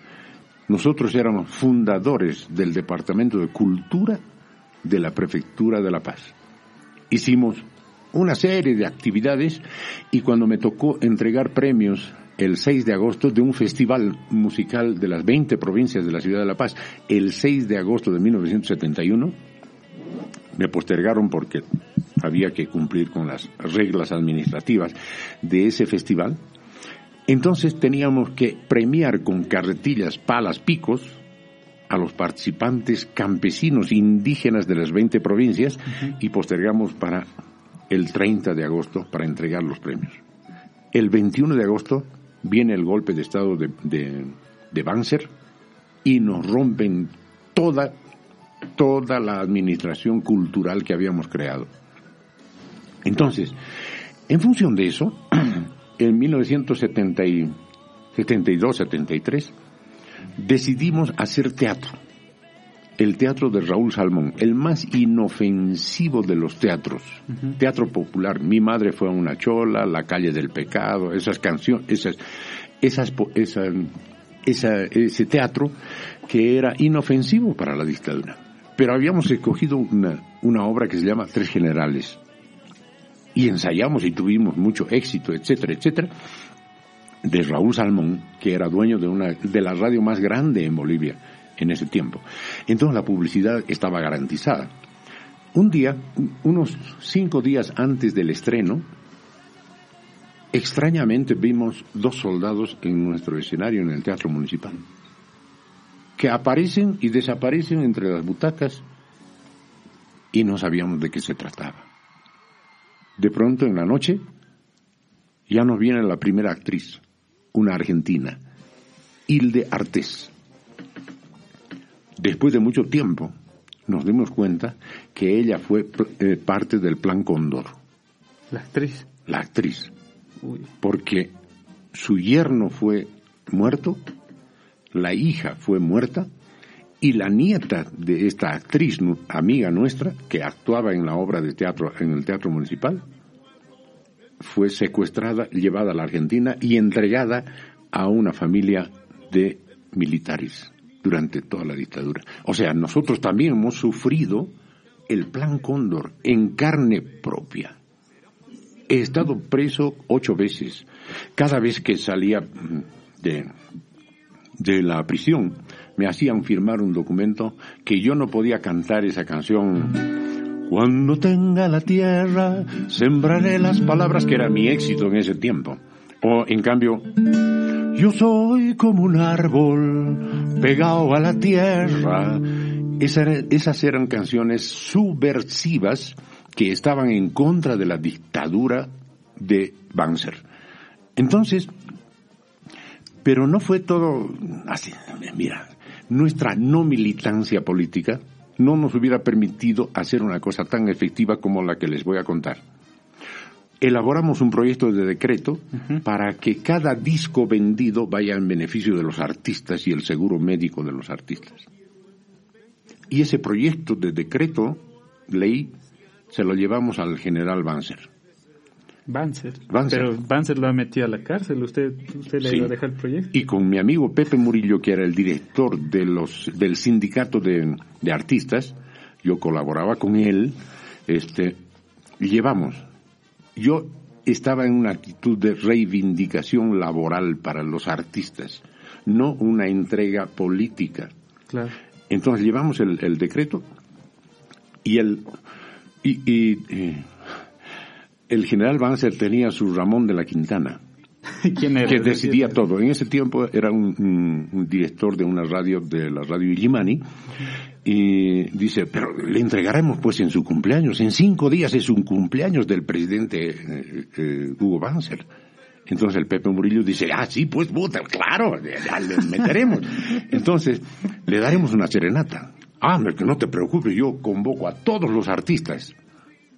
Nosotros éramos fundadores del Departamento de Cultura de la Prefectura de La Paz. Hicimos una serie de actividades y cuando me tocó entregar premios el 6 de agosto de un festival musical de las 20 provincias de la ciudad de La Paz, el 6 de agosto de 1971, me postergaron porque había que cumplir con las reglas administrativas de ese festival. Entonces teníamos que premiar con carretillas, palas, picos a los participantes campesinos indígenas de las 20 provincias uh -huh. y postergamos para el 30 de agosto para entregar los premios. El 21 de agosto viene el golpe de estado de, de, de Banzer y nos rompen toda, toda la administración cultural que habíamos creado. Entonces, en función de eso, en 1972-73, decidimos hacer teatro. El teatro de Raúl Salmón, el más inofensivo de los teatros. Teatro popular. Mi madre fue a una chola, La calle del pecado, esas canciones, esas, esas, esa, esa, ese teatro que era inofensivo para la dictadura. Pero habíamos escogido una, una obra que se llama Tres Generales. Y ensayamos y tuvimos mucho éxito, etcétera, etcétera de Raúl Salmón, que era dueño de una de la radio más grande en Bolivia en ese tiempo. Entonces la publicidad estaba garantizada. Un día, unos cinco días antes del estreno, extrañamente vimos dos soldados en nuestro escenario en el Teatro Municipal, que aparecen y desaparecen entre las butacas y no sabíamos de qué se trataba. De pronto en la noche ya nos viene la primera actriz, una argentina, Hilde Artés. Después de mucho tiempo nos dimos cuenta que ella fue eh, parte del Plan Cóndor. La actriz. La actriz. Porque su yerno fue muerto, la hija fue muerta y la nieta de esta actriz, amiga nuestra, que actuaba en la obra de teatro, en el Teatro Municipal, fue secuestrada, llevada a la Argentina y entregada a una familia de militares durante toda la dictadura. O sea, nosotros también hemos sufrido el plan Cóndor en carne propia. He estado preso ocho veces. Cada vez que salía mm, de, de la prisión, me hacían firmar un documento que yo no podía cantar esa canción cuando tenga la tierra, sembraré las palabras que era mi éxito en ese tiempo. O en cambio, yo soy como un árbol pegado a la tierra. esas eran canciones subversivas que estaban en contra de la dictadura de Banzer. Entonces, pero no fue todo así. Mira, nuestra no militancia política no nos hubiera permitido hacer una cosa tan efectiva como la que les voy a contar. Elaboramos un proyecto de decreto para que cada disco vendido vaya en beneficio de los artistas y el seguro médico de los artistas. Y ese proyecto de decreto, ley, se lo llevamos al general Banzer. Banzer. Pero Banzer lo ha metido a la cárcel. ¿Usted, usted le iba a dejar el proyecto? Y con mi amigo Pepe Murillo, que era el director de los, del sindicato de, de artistas, yo colaboraba con él, este, llevamos. Yo estaba en una actitud de reivindicación laboral para los artistas, no una entrega política. Claro. Entonces llevamos el, el decreto y el y, y eh, el general Banzer tenía su Ramón de la Quintana. Que decidía todo. En ese tiempo era un, director de una radio, de la radio Illimani, y dice, pero le entregaremos pues en su cumpleaños. En cinco días es un cumpleaños del presidente eh, eh, Hugo Banzer. Entonces el Pepe Murillo dice, ah, sí, pues, claro, ya le meteremos. Entonces, le daremos una serenata. Ah, que no te preocupes, yo convoco a todos los artistas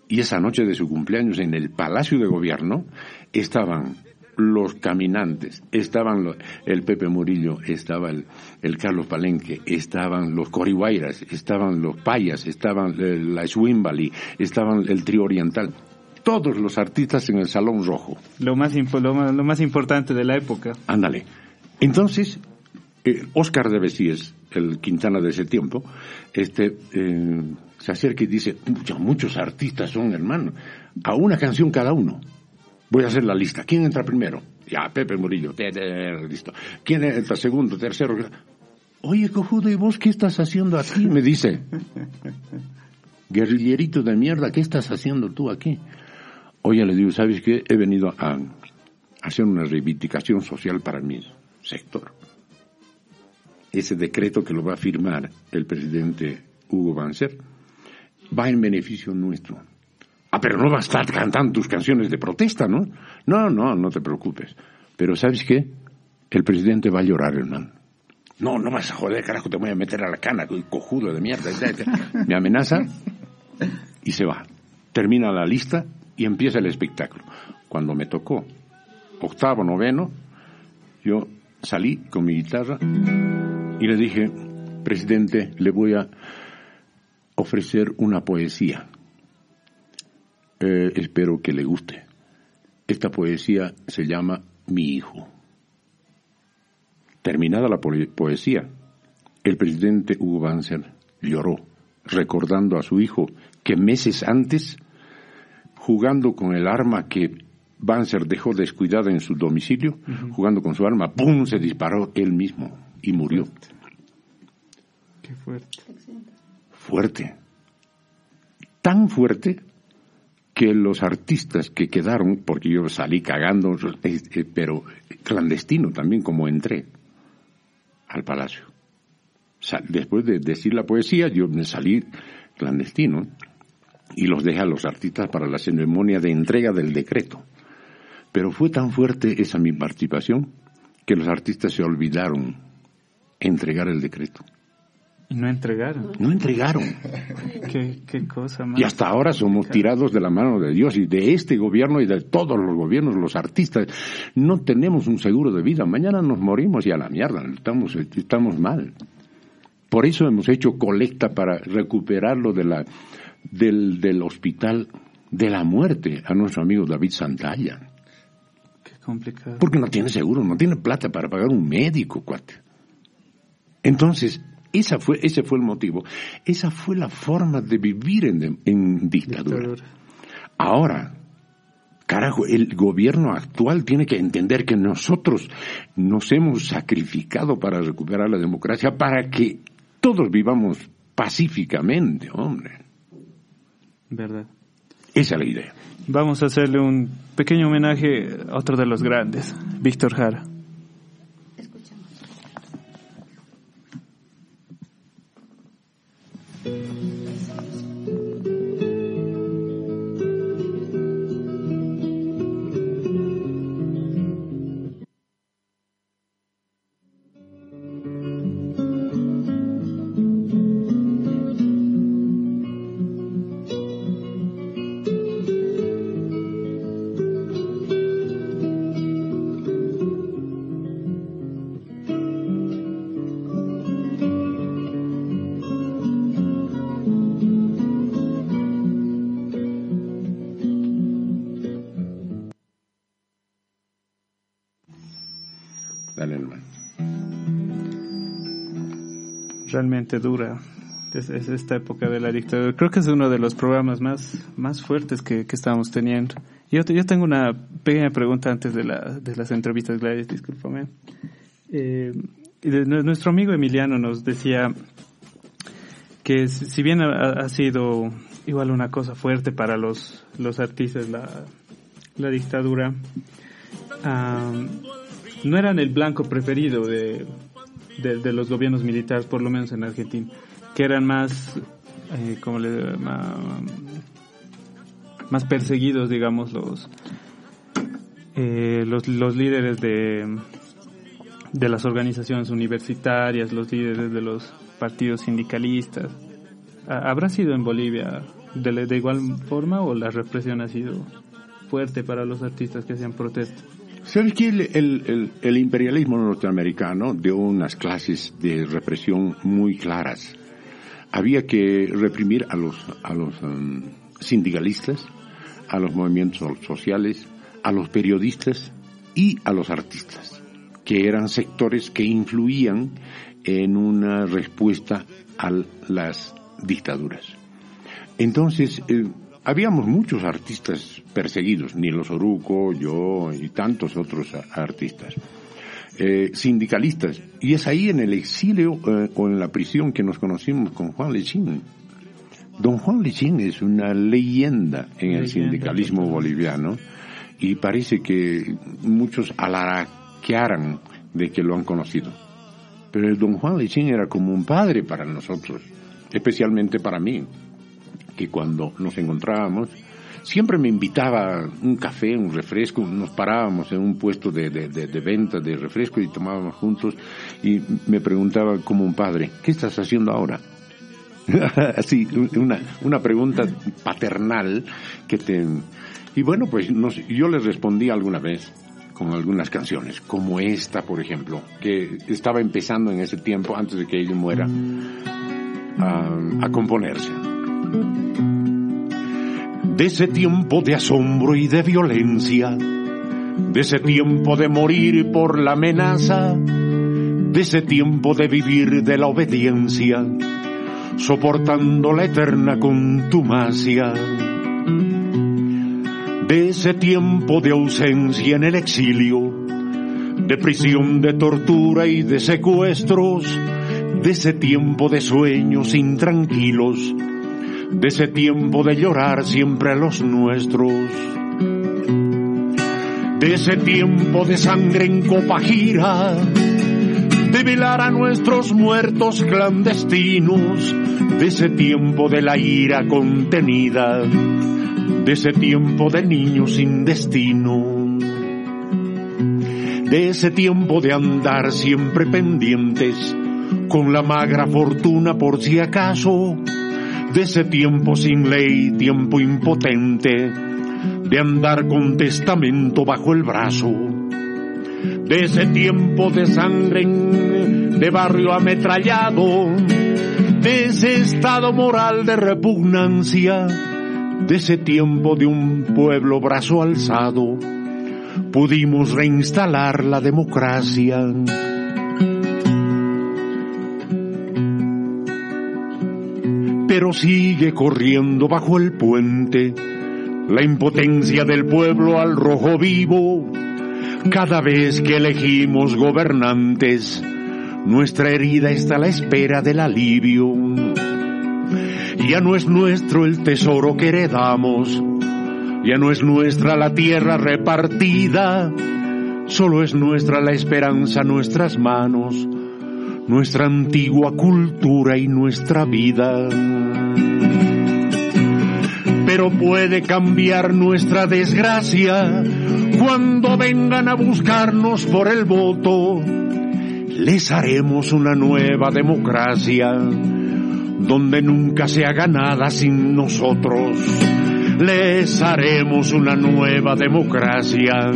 y esa noche de su cumpleaños en el Palacio de Gobierno estaban los caminantes, estaban el Pepe Murillo, estaba el, Carlos Palenque, estaban los Corihuayras, estaban los Payas, estaban la Swimbali, estaban el Trío Oriental, todos los artistas en el Salón Rojo. Lo más, lo más, importante de la época. Ándale. Entonces, eh, Oscar de Besíes, el Quintana de ese tiempo, este, eh, se acerca y dice, muchos artistas son hermanos, a una canción cada uno. Voy a hacer la lista. ¿Quién entra primero? Ya, Pepe Murillo, listo. ¿Quién entra segundo, tercero? Oye, cojudo, ¿y vos qué estás haciendo aquí? Me dice. Guerrillerito de mierda, ¿qué estás haciendo tú aquí? Oye, le digo, ¿sabes qué? He venido a hacer una reivindicación social para mi sector. Ese decreto que lo va a firmar el presidente Hugo Banzer va en beneficio nuestro. Ah, pero no vas a estar cantando tus canciones de protesta, ¿no? No, no, no te preocupes. Pero ¿sabes qué? El presidente va a llorar, hermano. No, no vas a joder, carajo, te voy a meter a la cana, cojudo de mierda. Me amenaza y se va. Termina la lista y empieza el espectáculo. Cuando me tocó octavo, noveno, yo salí con mi guitarra y le dije, presidente, le voy a ofrecer una poesía. Eh, espero que le guste. Esta poesía se llama Mi hijo. Terminada la poesía, el presidente Hugo Banzer lloró, recordando a su hijo que meses antes, jugando con el arma que Banzer dejó descuidada en su domicilio, jugando con su arma, ¡pum! se disparó él mismo y murió. Qué fuerte. Fuerte. Tan fuerte que los artistas que quedaron, porque yo salí cagando, pero clandestino también como entré al palacio. Después de decir la poesía, yo me salí clandestino y los dejé a los artistas para la ceremonia de entrega del decreto. Pero fue tan fuerte esa mi participación que los artistas se olvidaron entregar el decreto. Y no entregaron. No entregaron. qué, qué cosa más. Y hasta ahora somos tirados de la mano de Dios y de este gobierno y de todos los gobiernos, los artistas. No tenemos un seguro de vida. Mañana nos morimos y a la mierda. Estamos, estamos mal. Por eso hemos hecho colecta para recuperarlo de la, del, del hospital de la muerte a nuestro amigo David Santalla. Qué complicado. Porque no tiene seguro, no tiene plata para pagar un médico, cuate. Entonces, esa fue, ese fue el motivo. Esa fue la forma de vivir en, dictadura. Ahora, carajo, el gobierno actual tiene que entender que nosotros nos hemos sacrificado para recuperar la democracia, para que todos vivamos pacíficamente, hombre. Verdad. Esa es la idea. Vamos a hacerle un pequeño homenaje a otro de los grandes, Víctor Jara. Realmente dura. Es, esta época de la dictadura. Creo que es uno de los programas más, más fuertes que, que estamos teniendo. Yo, yo tengo una pequeña pregunta antes de, la, de las entrevistas, Gladys, discúlpame. Eh, nuestro amigo Emiliano nos decía que si bien ha, sido igual una cosa fuerte para los, los artistas la, la dictadura, no eran el blanco preferido de, de, los gobiernos militares, por lo menos en Argentina, que eran más, eh, como le, más, más perseguidos, digamos, los, eh, los, los líderes de, de las organizaciones universitarias, los líderes de los partidos sindicalistas. ¿Habrá sido en Bolivia de, de igual forma o la represión ha sido fuerte para los artistas que hacían protestas? ¿Sabes que el, el, imperialismo norteamericano dio unas clases de represión muy claras? Había que reprimir a los, a los um, sindicalistas, a los movimientos sociales, a los periodistas y a los artistas, que eran sectores que influían en una respuesta a las dictaduras. Entonces, eh, habíamos muchos artistas perseguidos, Nilos Oruco, yo y tantos otros artistas. Eh, sindicalistas. Y es ahí en el exilio eh, o en la prisión que nos conocimos con Juan Lechín. Don Juan Lechín es una leyenda en el sindicalismo boliviano y parece que muchos alaraquearan de que lo han conocido. Pero el don Juan Lechín era como un padre para nosotros, especialmente para mí que cuando nos encontrábamos siempre me invitaba un café, un refresco, nos parábamos en un puesto de, de, de, de venta de refresco y tomábamos juntos y me preguntaba como un padre, ¿qué estás haciendo ahora? Así, una, una pregunta paternal que te... Y bueno, pues yo le respondí alguna vez con algunas canciones, como esta, por ejemplo, que estaba empezando en ese tiempo, antes de que ella muera, a, a componerse. De ese tiempo de asombro y de violencia, de ese tiempo de morir por la amenaza, de ese tiempo de vivir de la obediencia, soportando la eterna contumacia, de ese tiempo de ausencia en el exilio, de prisión, de tortura y de secuestros, de ese tiempo de sueños intranquilos, de ese tiempo de llorar siempre a los nuestros, de ese tiempo de sangre en copa gira, de velar a nuestros muertos clandestinos, de ese tiempo de la ira contenida, de ese tiempo de niños sin destino, de ese tiempo de andar siempre pendientes, con la magra fortuna por si acaso, de ese tiempo sin ley, tiempo impotente, de andar con testamento bajo el brazo, de ese tiempo de sangre de barrio ametrallado, de ese estado moral de repugnancia, de ese tiempo de un pueblo brazo alzado, pudimos reinstalar la democracia. Pero sigue corriendo bajo el puente la impotencia del pueblo al rojo vivo. Cada vez que elegimos gobernantes, nuestra herida está a la espera del alivio. Ya no es nuestro el tesoro que heredamos, ya no es nuestra la tierra repartida, solo es nuestra la esperanza, nuestras manos, nuestra antigua cultura y nuestra vida. Pero puede cambiar nuestra desgracia cuando vengan a buscarnos por el voto. Les haremos una nueva democracia donde nunca se haga nada sin nosotros. Les haremos una nueva democracia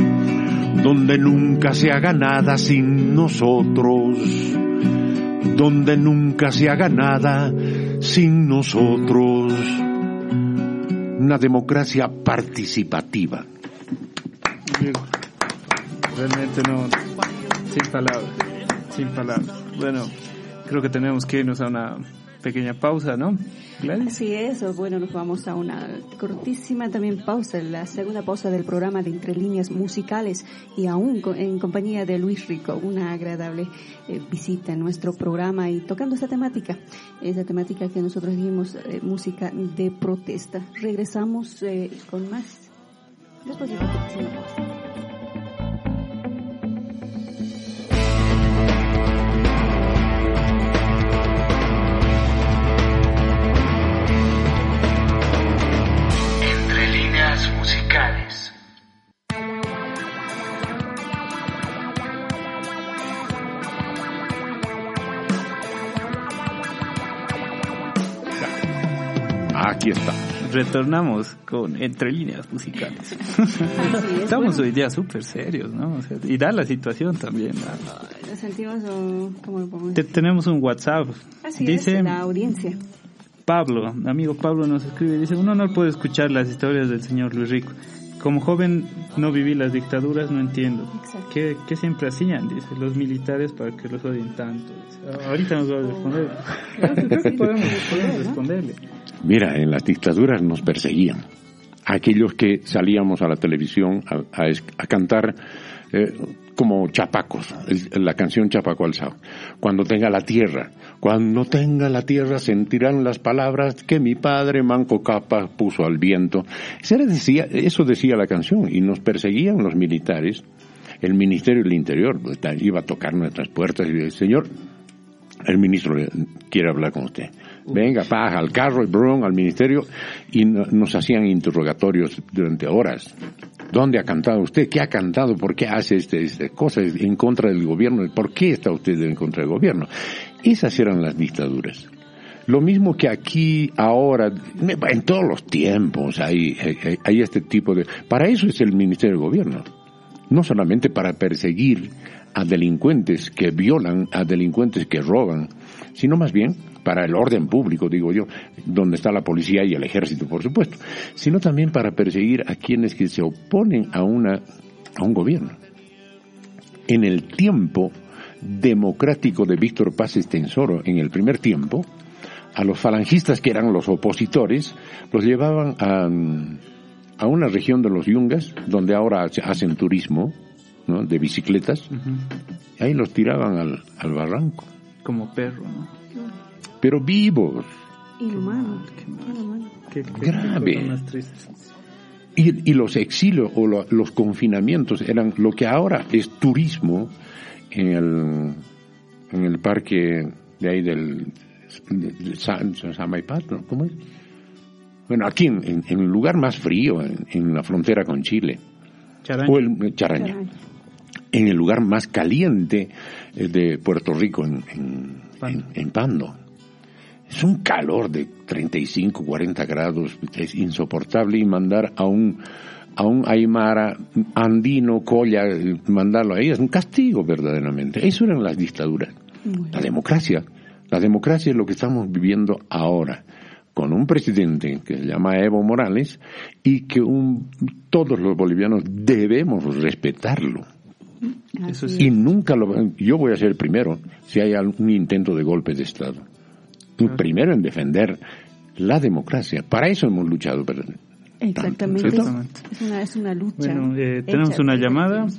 donde nunca se haga nada sin nosotros. Donde nunca se haga nada sin nosotros. Una democracia participativa. Realmente no, sin palabras, sin palabras. Bueno, creo que tenemos que irnos a una pequeña pausa, ¿no? Gladys. Así es, bueno, nos vamos a una cortísima también pausa, la segunda pausa del programa de Entre Líneas Musicales y aún en compañía de Luis Rico, una agradable eh, visita en nuestro programa y tocando esta temática, esa temática que nosotros dijimos, eh, música de protesta. Regresamos eh, con más después de musicales. Aquí está. Retornamos con Entre Líneas Musicales. Estamos hoy día súper serios, ¿no? O sea, y da la situación también. ¿no? Sentimos como lo podemos Te- tenemos un WhatsApp. Así dice es, la audiencia. Pablo, amigo Pablo nos escribe, dice, uno no puede escuchar las historias del señor Luis Rico. Como joven no viví las dictaduras, no entiendo. ¿Qué, qué siempre hacían? Dice, los militares para que los odien tanto. Dice, ahorita nos va a responder. Creo que podemos, podemos responderle. Mira, en las dictaduras nos perseguían. Aquellos que salíamos a la televisión a, a es- a cantar eh, como chapacos, el- la canción Chapaco alzado. Cuando tenga la tierra, cuando tenga la tierra sentirán las palabras que mi padre Manco Capa puso al viento. Eso decía, eso decía la canción y nos perseguían los militares. El Ministerio del Interior pues, iba a tocar nuestras puertas y decía, señor, el ministro quiere hablar con usted. Venga, paja, al carro, y brum, al ministerio, y no- nos hacían interrogatorios durante horas. ¿Dónde ha cantado usted? ¿Qué ha cantado? ¿Por qué hace este, este cosas en contra del gobierno? ¿Por qué está usted en contra del gobierno? Esas eran las dictaduras. Lo mismo que aquí, ahora, en todos los tiempos hay, hay, hay este tipo de... Para eso es el Ministerio del Gobierno. No solamente para perseguir a delincuentes que violan, a delincuentes que roban, sino más bien para el orden público, digo yo, donde está la policía y el ejército, por supuesto, sino también para perseguir a quienes que se oponen a una, a un gobierno. En el tiempo democrático de Víctor Paz Estensoro, en el primer tiempo, a los falangistas que eran los opositores, los llevaban a, a una región de los yungas, donde ahora hacen turismo, ¿no? de bicicletas, ahí los tiraban al, al barranco, Como perro, ¿no? Pero vivos. Qué, qué Grave. Y, y los exilios o lo- los confinamientos eran lo que ahora es turismo en el, en el parque de ahí del de- de San. ¿cómo es? Bueno, aquí en, en- en el lugar más frío, en, en la frontera con Chile. Charaña. O el Charaña. En el lugar más caliente eh, de Puerto Rico, en, en, en- en Pando. Es un calor de 35, 40 grados, es insoportable y mandar a un a un aymara andino, colla, mandarlo ahí es un castigo verdaderamente. Eso eran las dictaduras. La democracia, la democracia es lo que estamos viviendo ahora con un presidente que se llama Evo Morales y que un- todos los bolivianos debemos respetarlo. Eso Y nunca lo yo voy a ser el primero si hay algún intento de golpe de Estado. El primero en defender la democracia. Para eso hemos luchado. ¿verdad? Exactamente. Exactamente. Es una, es una lucha. Bueno, eh, hecha tenemos una llamada. Nos,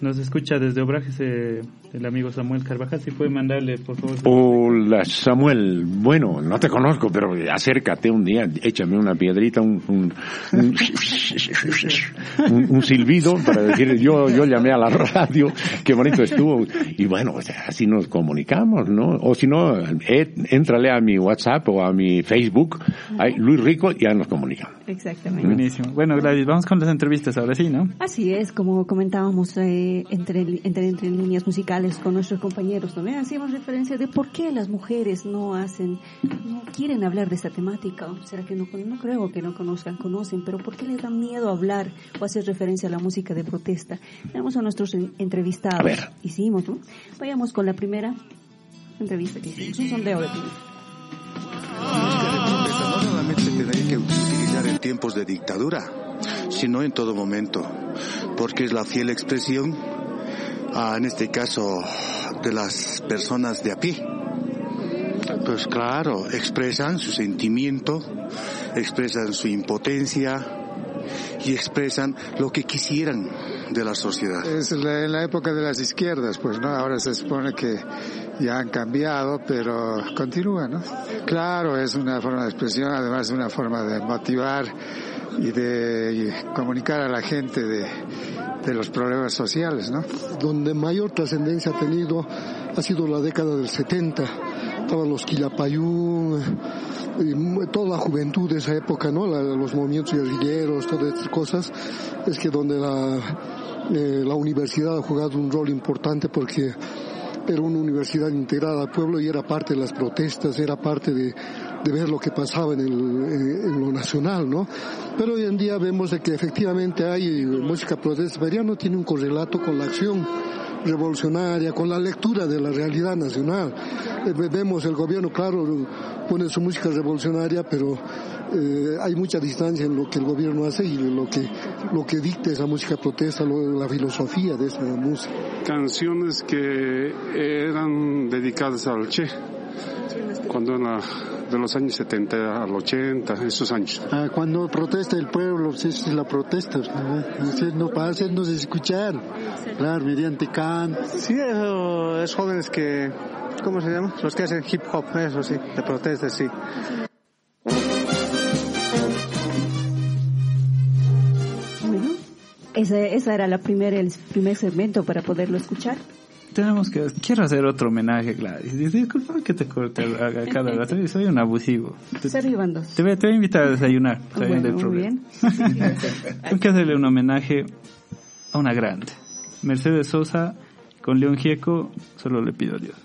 nos escucha desde Obrajes eh, el amigo Samuel Carvajal. Si puede mandarle, por favor. Hola Samuel, bueno, no te conozco, pero acércate un día, échame una piedrita, un, un, un, un- un silbido para decir yo, yo llamé a la radio, qué bonito estuvo. Y bueno, o sea, así nos comunicamos, ¿no? O si no, eh, éntrale a mi WhatsApp o a mi Facebook, ahí, Luis Rico, y ya nos comunicamos. Exactamente. Buenísimo. Bueno, Gladys, vamos con las entrevistas ahora sí, ¿no? Así es, como comentábamos eh, entre, entre, entre líneas musicales con nuestros compañeros, ¿no? Hacíamos referencia de por qué las mujeres no hacen, no quieren hablar de esta temática. ¿O ¿Será que no, no creo que no conozcan, conocen, pero por qué les da miedo hablar o hacer referencia a la música de protesta? Tenemos a nuestros en- entrevistados. A ver. Hicimos, ¿no? Vayamos con la primera entrevista que hicimos, un sondeo de opinión. No solamente tendría que utilizar en tiempos de dictadura, sino en todo momento, porque es la fiel expresión, ah, en este caso, de las personas de a pie. Pues claro, expresan su sentimiento, expresan su impotencia y expresan lo que quisieran de la sociedad. Es la- en la época de las izquierdas, pues, ¿no? Ahora se supone que ya han cambiado, pero continúa, ¿no? Claro, es una forma de expresión, además es una forma de motivar y de comunicar a la gente de, de los problemas sociales, ¿no? donde mayor trascendencia ha tenido ha sido la década del 70. Estaban los Quilapayún, mu- toda la juventud de esa época, ¿no? La- los movimientos guerrilleros, todas estas cosas, es que donde la, eh, la universidad ha jugado un rol importante porque era una universidad integrada al pueblo y era parte de las protestas, era parte de, de ver lo que pasaba en, el, en, en lo nacional, ¿no? Pero hoy en día vemos de que efectivamente hay música protesta, pero ya no tiene un correlato con la acción revolucionaria, con la lectura de la realidad nacional. Eh, vemos el gobierno, claro, pone su música revolucionaria, pero eh, hay mucha distancia en lo que el gobierno hace y lo que, lo que dicta esa música protesta, lo- la filosofía de esa música. canciones que eran dedicadas al Che, cuando era de los años 70 al 80, esos años. Ah, cuando protesta el pueblo, es la protesta, ¿no? Para hacernos escuchar, claro, mediante canto. Sí, eso es jóvenes que, ¿cómo se llama? Los que hacen hip hop, eso sí, de protesta, sí. Bueno, esa, esa era la primera, el primer segmento para poderlo escuchar. Tenemos que, quiero hacer otro homenaje, Gladys. Dice, disculpa que te corte a, cada rato, soy un abusivo. Te, te voy, te voy a invitar a desayunar, Ah, bueno, muy bien. Tengo que hacerle un homenaje a una grande. Mercedes Sosa con León Gieco, solo le pido a Dios.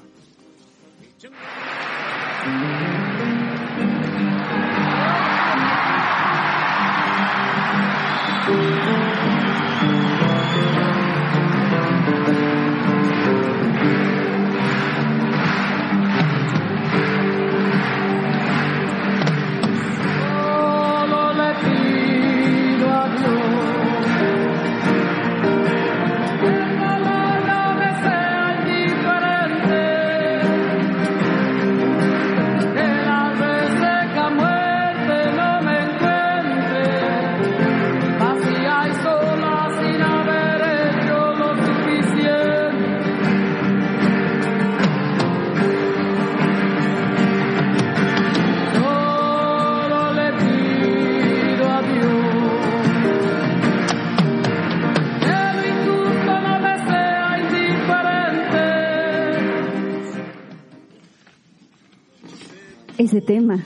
Ese tema,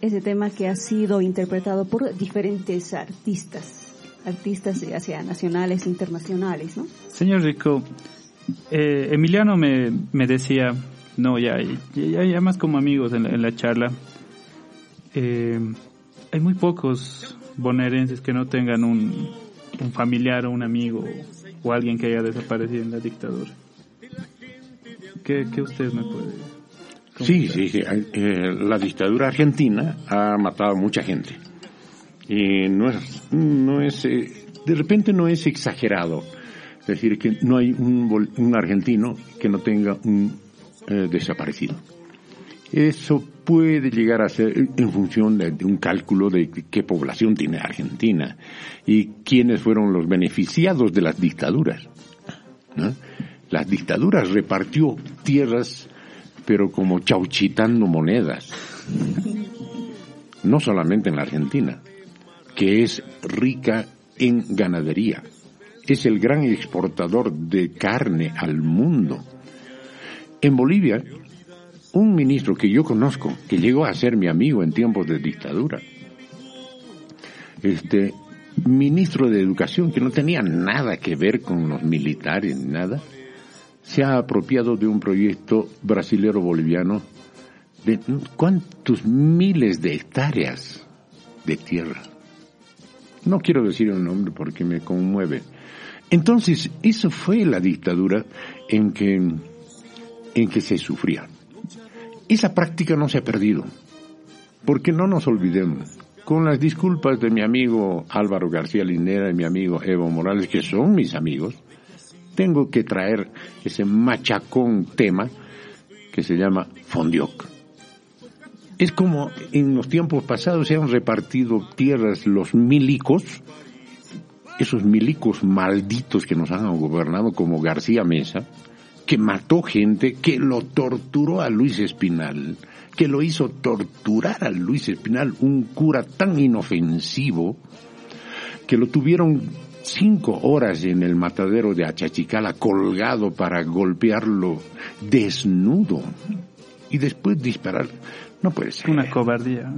ese tema que ha sido interpretado por diferentes artistas, artistas ya sea nacionales internacionales, ¿no? Señor Rico, eh, Emiliano me, me decía, no, ya, ya, ya más como amigos en la, en la charla, eh, hay muy pocos bonaerenses que no tengan un, un familiar o un amigo o alguien que haya desaparecido en la dictadura. ¿Qué, qué usted me puede Sí, sí, sí. Eh, la dictadura argentina ha matado a mucha gente. Y no es, no es, eh, de repente no es exagerado decir que no hay un, un argentino que no tenga un eh, desaparecido. Eso puede llegar a ser en función de, un cálculo de qué población tiene Argentina y quiénes fueron los beneficiados de las dictaduras. Las dictaduras repartió tierras, pero como chauchitando monedas. No solamente en la Argentina, que es rica en ganadería. Es el gran exportador de carne al mundo. En Bolivia, un ministro que yo conozco, que llegó a ser mi amigo en tiempos de dictadura, este ministro de educación que no tenía nada que ver con los militares, nada, se ha apropiado de un proyecto brasilero boliviano de cuántos miles de hectáreas de tierra. No quiero decir el nombre porque me conmueve. Entonces, eso fue la dictadura en que, en que se sufría. Esa práctica no se ha perdido, porque no nos olvidemos, con las disculpas de mi amigo Álvaro García Linera y mi amigo Evo Morales, que son mis amigos, tengo que traer ese machacón tema que se llama Fondioc. Es como en los tiempos pasados se han repartido tierras los milicos, esos milicos malditos que nos han gobernado como García Mesa, que mató gente, que lo torturó a Luis Espinal, que lo hizo torturar a Luis Espinal, un cura tan inofensivo, que lo tuvieron cinco horas en el matadero de Achachicala colgado para golpearlo desnudo y después disparar. No puede ser. Una cobardía.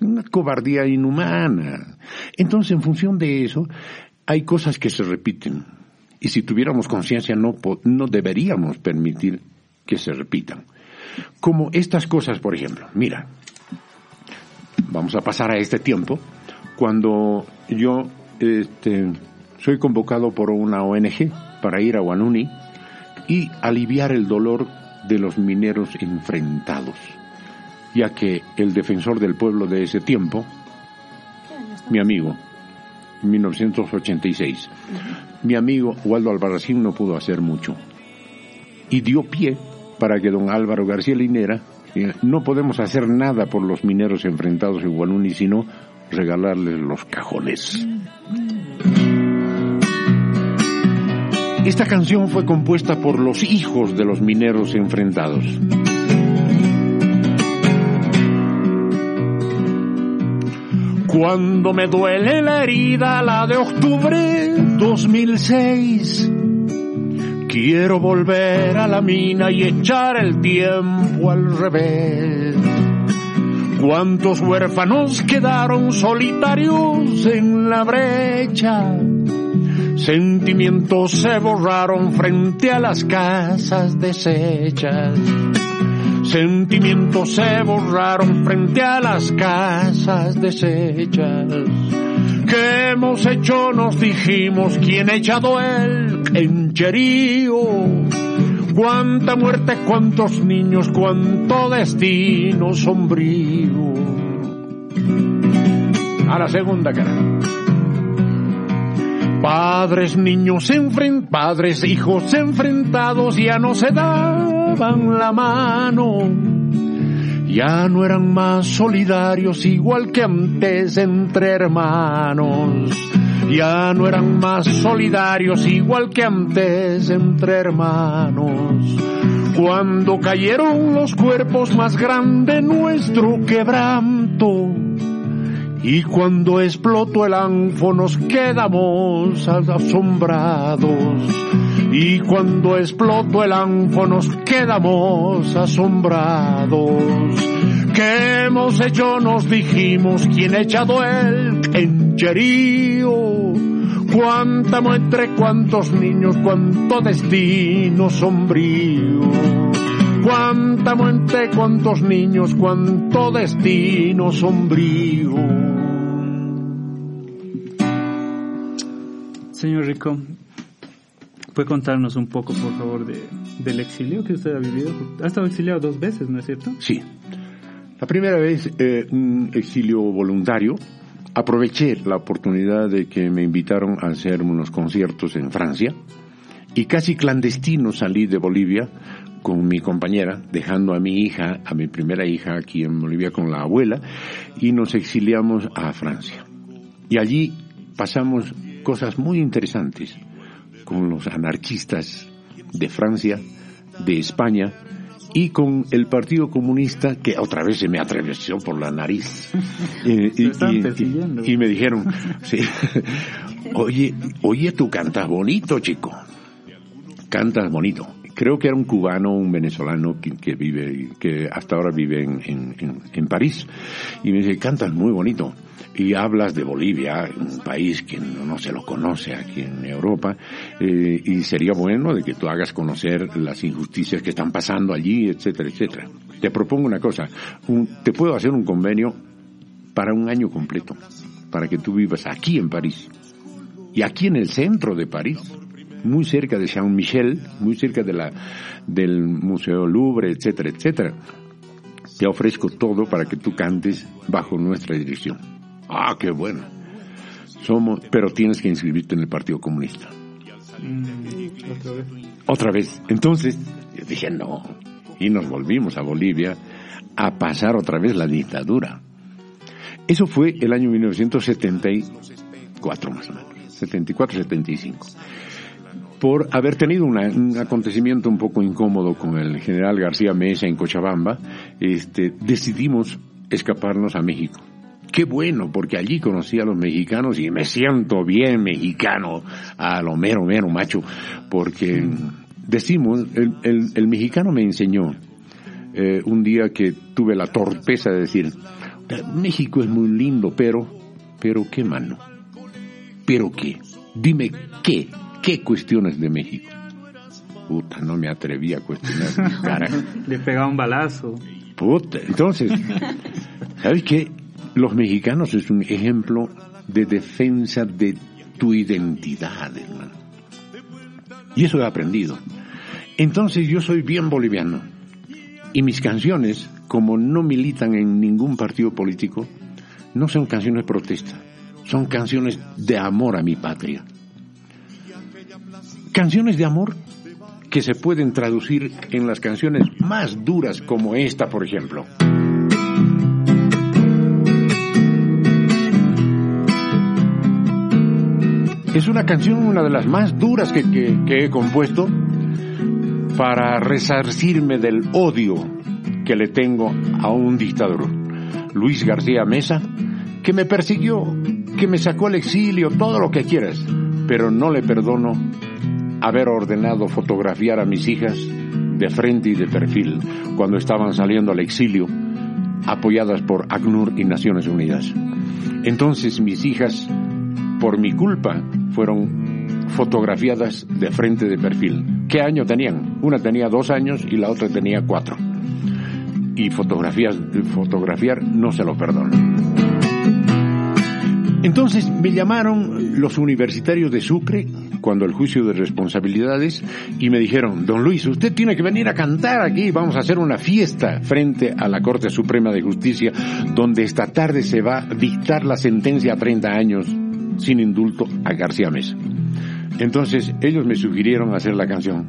Una cobardía inhumana. Entonces, en función de eso, hay cosas que se repiten. Y si tuviéramos conciencia, no, no deberíamos permitir que se repitan. Como estas cosas, por ejemplo. Mira, vamos a pasar a este tiempo cuando yo este, soy convocado por una ONG para ir a Guanuni y aliviar el dolor de los mineros enfrentados, ya que el defensor del pueblo de ese tiempo, mi amigo, 1986, mi amigo Waldo Albarracín no pudo hacer mucho y dio pie para que don Álvaro García Linera eh, no podemos hacer nada por los mineros enfrentados en Guanuni sino regalarles los cajones. Esta canción fue compuesta por los hijos de los mineros enfrentados. Cuando me duele la herida, la de octubre 2006, Quiero volver a la mina y echar el tiempo al revés. ¿Cuántos huérfanos quedaron solitarios en la brecha? Sentimientos se borraron frente a las casas deshechas. Sentimientos se borraron frente a las casas deshechas. ¿Qué hemos hecho? Nos dijimos quién ha echado el encherío. Cuánta muerte, cuántos niños, cuánto destino sombrío. A la segunda cara. Padres, niños, enfren padres, hijos enfrentados ya no se daban la mano. Ya no eran más solidarios igual que antes entre hermanos. Ya no eran más solidarios igual que antes entre hermanos. Cuando cayeron los cuerpos más grande nuestro quebranto y cuando explotó el anfo nos quedamos asombrados. Y cuando explotó el anfo nos quedamos asombrados. ¿Qué hemos hecho? Nos dijimos quién ha echado el encherío. Cuánta muestre, cuántos niños, cuánto destino sombrío. Cuánta muerte, cuántos niños, cuánto destino sombrío. Señor Rico, ¿puede contarnos un poco, por favor, de, del exilio que usted ha vivido? Ha estado exiliado dos veces, ¿no es cierto? Sí. La primera vez, eh, un exilio voluntario. Aproveché la oportunidad de que me invitaron a hacer unos conciertos en Francia y casi clandestino salí de Bolivia con mi compañera, dejando a mi hija, a mi primera hija aquí en Bolivia con la abuela, y nos exiliamos a Francia. Y allí pasamos cosas muy interesantes con los anarquistas de Francia, de España, y con el Partido Comunista que otra vez se me atravesó por la nariz. Eh, y, y, y, me dijeron, sí, oye, oye, tú cantas bonito, chico. Cantas bonito creo que era un cubano, un venezolano que, vive, que hasta ahora vive en, París. Y me dice, cantas muy bonito. Y hablas de Bolivia, un país que no, no se lo conoce aquí en Europa, eh, y sería bueno de que tú hagas conocer las injusticias que están pasando allí, etcétera, etcétera. Te propongo una cosa, un, te puedo hacer un convenio para un año completo, para que tú vivas aquí en París, y aquí en el centro de París muy cerca de Saint Michel, muy cerca de la, del Museo Louvre, etcétera, etcétera. Te ofrezco todo para que tú cantes bajo nuestra dirección. Ah, qué bueno. Somos, pero tienes que inscribirte en el Partido Comunista. Mm, otra vez. Otra vez. Entonces, yo dije no. Y nos volvimos a Bolivia a pasar otra vez la dictadura. Eso fue el año 1974 más o menos. 74-75 por haber tenido un acontecimiento un poco incómodo con el general García Mesa en Cochabamba, este, decidimos escaparnos a México. Qué bueno, porque allí conocí a los mexicanos y me siento bien mexicano, a lo mero, mero macho, porque decimos, el, el, mexicano me enseñó eh, un día que tuve la torpeza de decir, México es muy lindo, pero, pero qué mano, pero qué, dime qué, ¿Qué cuestiones de México? Puta, no me atreví a cuestionar cara. Le pegaba un balazo. Puta, entonces, ¿sabes qué? Los mexicanos es un ejemplo de defensa de tu identidad, hermano. Y eso he aprendido. Entonces yo soy bien boliviano. Y mis canciones, como no militan en ningún partido político, no son canciones de protesta, son canciones de amor a mi patria canciones de amor que se pueden traducir en las canciones más duras como esta, por ejemplo. Es una canción, una de las más duras que, he compuesto para resarcirme del odio que le tengo a un dictador, Luis García Mesa, que me persiguió, que me sacó al exilio, todo lo que quieras, pero no le perdono haber ordenado fotografiar a mis hijas de frente y de perfil cuando estaban saliendo al exilio, apoyadas por ACNUR y Naciones Unidas. Entonces mis hijas, por mi culpa, fueron fotografiadas de frente de perfil. ¿Qué año tenían? Una tenía dos años y la otra tenía cuatro. Y fotografiar no se lo perdono. Entonces me llamaron los universitarios de Sucre cuando el juicio de responsabilidades y me dijeron, don Luis, usted tiene que venir a cantar aquí, vamos a hacer una fiesta frente a la Corte Suprema de Justicia donde esta tarde se va a dictar la sentencia a 30 años sin indulto a García Mesa. Entonces ellos me sugirieron hacer la canción.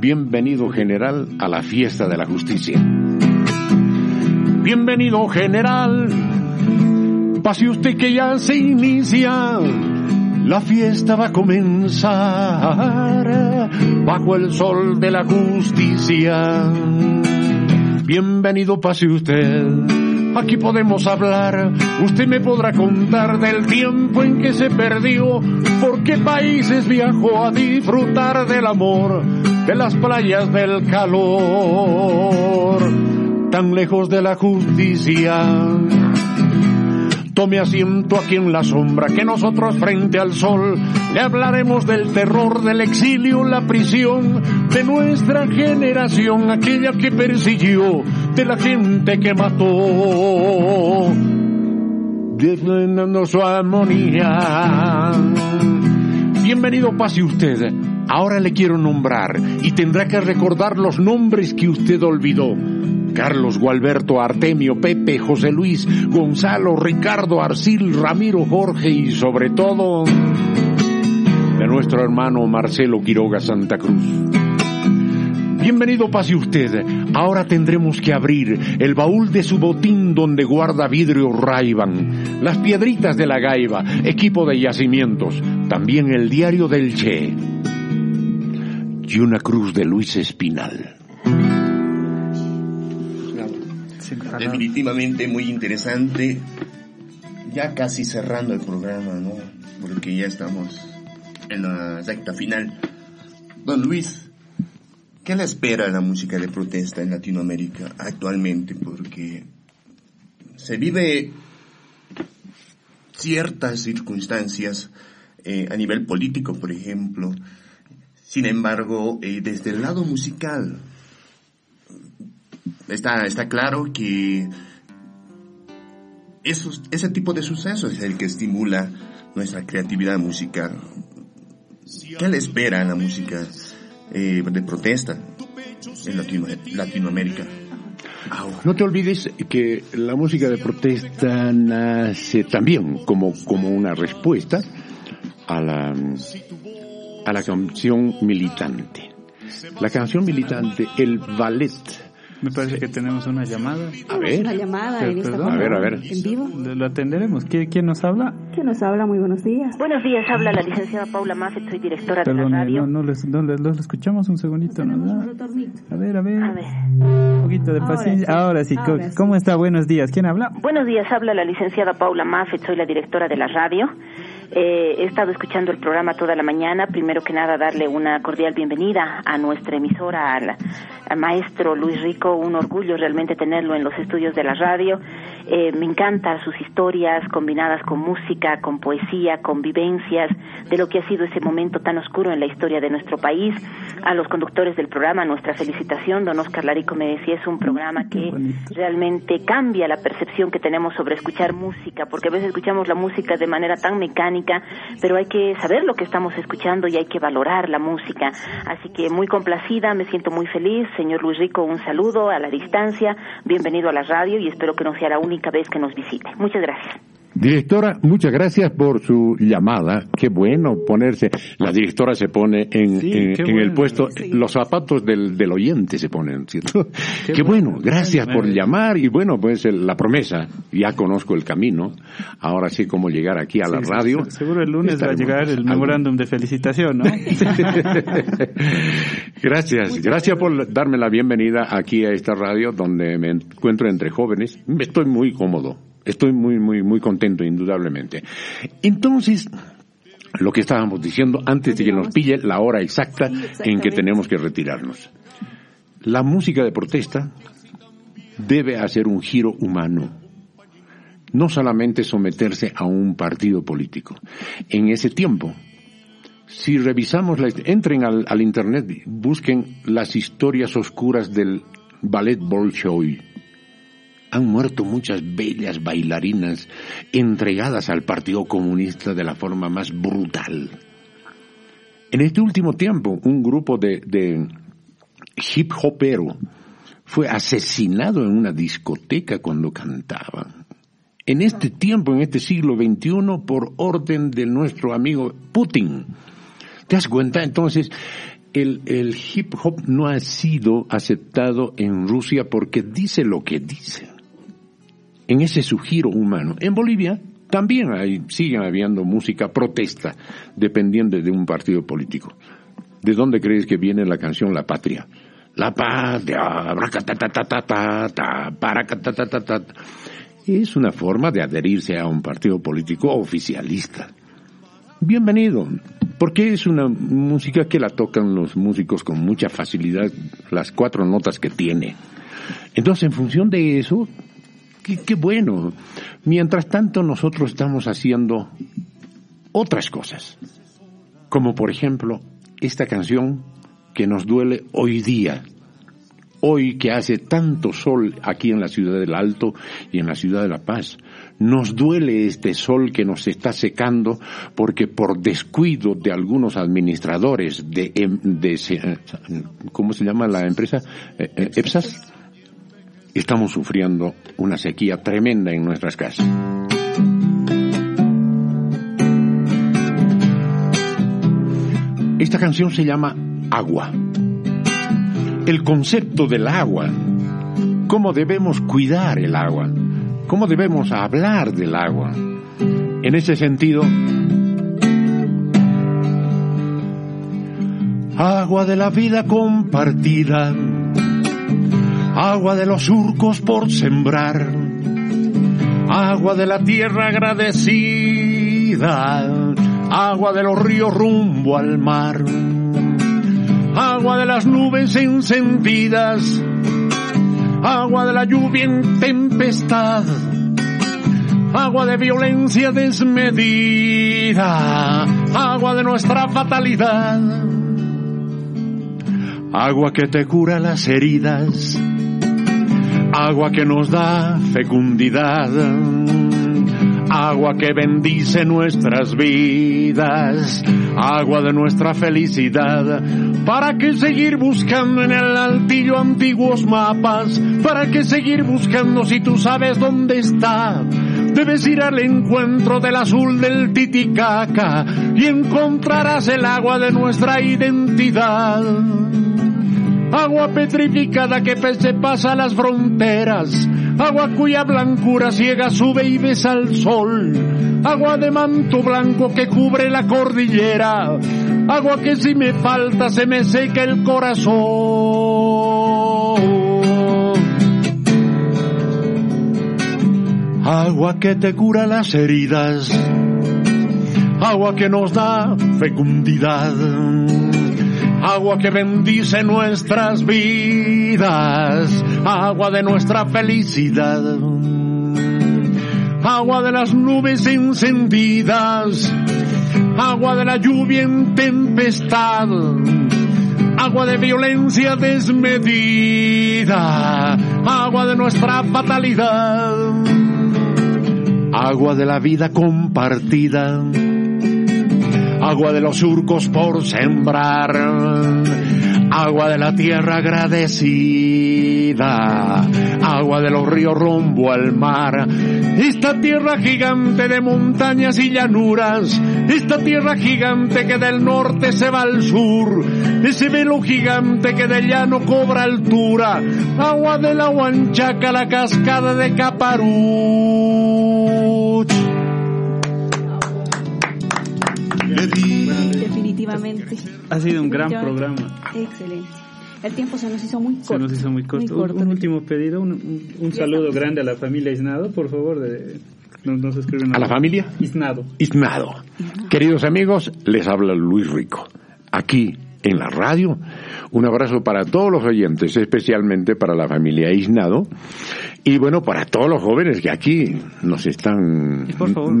Bienvenido general a la fiesta de la justicia. Bienvenido general, pase usted que ya se inicia. La fiesta va a comenzar bajo el sol de la justicia. Bienvenido pase usted aquí podemos hablar. Usted me podrá contar del tiempo en que se perdió, por qué países viajó a disfrutar del amor, de las playas del calor, tan lejos de la justicia. Tome asiento aquí en la sombra, que nosotros frente al sol le hablaremos del terror, del exilio, la prisión de nuestra generación, aquella que persiguió, de la gente que mató, defendiendo su armonía. Bienvenido pase usted. Ahora le quiero nombrar y tendrá que recordar los nombres que usted olvidó. Carlos, Gualberto, Artemio, Pepe, José Luis, Gonzalo, Ricardo, Arcil, Ramiro, Jorge y sobre todo de nuestro hermano Marcelo Quiroga Santa Cruz. Bienvenido pase usted. Ahora tendremos que abrir el baúl de su botín donde guarda vidrio Raiban, las piedritas de la gaiba, equipo de yacimientos, también el diario del Che y una cruz de Luis Espinal. Definitivamente muy interesante. Ya casi cerrando el programa, ¿no? Porque ya estamos en la recta final. Don Luis, ¿qué le espera a la música de protesta en Latinoamérica actualmente? Porque se vive ciertas circunstancias eh, a nivel político, por ejemplo. Sin embargo, eh, desde el lado musical, está, está claro que ese tipo de sucesos es el que estimula nuestra creatividad musical. ¿Qué le espera a la música eh, de protesta en Latino, Latinoamérica? No te olvides que la música de protesta nace también como, como una respuesta a la, a la canción militante. La canción militante, el ballet, me parece que tenemos una llamada. A ver. Una llamada en esta A ver, a ver. ¿En vivo? Lo atenderemos. ¿Quién, ¿Quién nos habla? ¿Quién nos habla? Muy buenos días. Buenos días, habla la licenciada Paula Maffet, soy directora Perdón, de la radio. No, no, les, no, les, los escuchamos un segundito. ¿no? A ver, a ver. A ver. Un poquito de Ahora paciencia. sí. Ahora sí. Ahora sí. ¿Cómo está? Buenos días. ¿Quién habla? Buenos días, habla la licenciada Paula Maffet, soy la directora de la radio. Eh, he estado escuchando el programa toda la mañana. Primero que nada, darle una cordial bienvenida a nuestra emisora, al, al maestro Luis Rico. Un orgullo realmente tenerlo en los estudios de la radio. Eh, me encantan sus historias combinadas con música, con poesía, con vivencias de lo que ha sido ese momento tan oscuro en la historia de nuestro país. A los conductores del programa, nuestra felicitación. Don Oscar Larico me decía, es un programa que realmente cambia la percepción que tenemos sobre escuchar música, porque a veces escuchamos la música de manera tan mecánica, pero hay que saber lo que estamos escuchando y hay que valorar la música. Así que muy complacida, me siento muy feliz. Señor Luis Rico, un saludo a la distancia. Bienvenido a la radio y espero que no sea la única vez que nos visite. Muchas gracias. Directora, muchas gracias por su llamada. Qué bueno ponerse. La directora se pone en, Sí, el puesto, los zapatos del, del oyente se ponen, ¿cierto? Qué, bueno, gracias por llamar y bueno, pues el- la promesa, ya conozco el camino. Ahora sí, cómo llegar aquí a la Sí, radio. se- seguro el lunes va a llegar el memorándum de felicitación, ¿no? Gracias, gracias por darme la bienvenida aquí a esta radio donde me encuentro entre jóvenes. Estoy muy cómodo, estoy muy, muy, muy contento, indudablemente. Entonces, lo que estábamos diciendo antes de que nos pille la hora exacta en que tenemos que retirarnos. La música de protesta debe hacer un giro humano, no solamente someterse a un partido político. En ese tiempo, si revisamos, la, entren al, al Internet, busquen las historias oscuras del ballet Bolshoi. Han muerto muchas bellas bailarinas entregadas al Partido Comunista de la forma más brutal. En este último tiempo, un grupo de, hip hopero fue asesinado en una discoteca cuando cantaba. En este tiempo, en este siglo XXI, por orden de nuestro amigo Putin. ¿Te das cuenta? Entonces, el, hip hop no ha sido aceptado en Rusia porque dice lo que dice. En ese su giro humano. En Bolivia también hay, siguen habiendo música protesta, dependiendo de un partido político. ¿De dónde crees que viene la canción La Patria? La patria, es una forma de adherirse a un partido político oficialista. Bienvenido, porque es una música que la tocan los músicos con mucha facilidad, las cuatro notas que tiene. Entonces, en función de eso, qué, bueno. Mientras tanto, nosotros estamos haciendo otras cosas, como por ejemplo esta canción que nos duele hoy día. Hoy que hace tanto sol aquí en la ciudad del Alto y en la ciudad de La Paz, nos duele este sol que nos está secando porque por descuido de algunos administradores de, de ¿cómo se llama la empresa? EPSAS, estamos sufriendo una sequía tremenda en nuestras casas. Esta canción se llama Agua. El concepto del agua, cómo debemos cuidar el agua, cómo debemos hablar del agua. En ese sentido, agua de la vida compartida, agua de los surcos por sembrar, agua de la tierra agradecida, agua de los ríos rumbo al mar. Agua de las nubes encendidas, agua de la lluvia en tempestad, agua de violencia desmedida, agua de nuestra fatalidad, agua que te cura las heridas, agua que nos da fecundidad agua que bendice nuestras vidas, agua de nuestra felicidad. ¿Para qué seguir buscando en el altillo antiguos mapas? ¿Para qué seguir buscando si tú sabes dónde está? Debes ir al encuentro del azul del Titicaca y encontrarás el agua de nuestra identidad. Agua petrificada que se pasa las fronteras, agua cuya blancura ciega sube y besa al sol, agua de manto blanco que cubre la cordillera, agua que si me falta se me seca el corazón. Agua que te cura las heridas, agua que nos da fecundidad agua que bendice nuestras vidas, agua de nuestra felicidad, agua de las nubes encendidas, agua de la lluvia en tempestad, agua de violencia desmedida, agua de nuestra fatalidad, agua de la vida compartida agua de los surcos por sembrar, agua de la tierra agradecida, agua de los ríos rumbo al mar, esta tierra gigante de montañas y llanuras, esta tierra gigante que del norte se va al sur, ese velo gigante que del llano cobra altura, agua de la Huanchaca, la cascada de Caparuch. Definitivamente. Ha sido un gran programa. Excelente. El tiempo se nos hizo muy corto. Se nos hizo muy corto. Muy corto. Un, un último pedido, un, un, un saludo grande a la familia Isnado, por favor, de Nos, nos escriben ¿A la familia? Iznado. Iznado. Queridos amigos, les habla Luis Rico. Aquí en la radio. Un abrazo para todos los oyentes, especialmente para la familia Iznado. Y bueno, para todos los jóvenes que aquí nos están,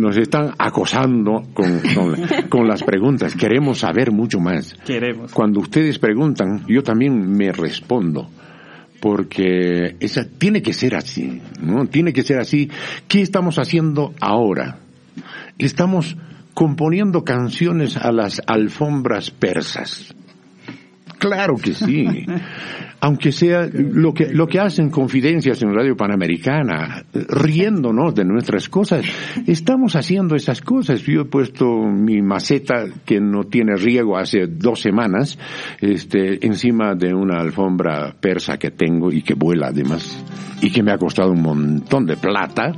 nos están acosando con, con, con las preguntas. Queremos saber mucho más. Queremos. Cuando ustedes preguntan, yo también me respondo porque esa tiene que ser así, ¿no? Tiene que ser así. ¿Qué estamos haciendo ahora? Estamos componiendo canciones a las alfombras persas. Claro que sí. Aunque sea lo que, lo que hacen confidencias en Radio Panamericana, riéndonos de nuestras cosas, estamos haciendo esas cosas. Yo he puesto mi maceta que no tiene riego hace dos semanas, este, encima de una alfombra persa que tengo y que vuela además, y que me ha costado un montón de plata.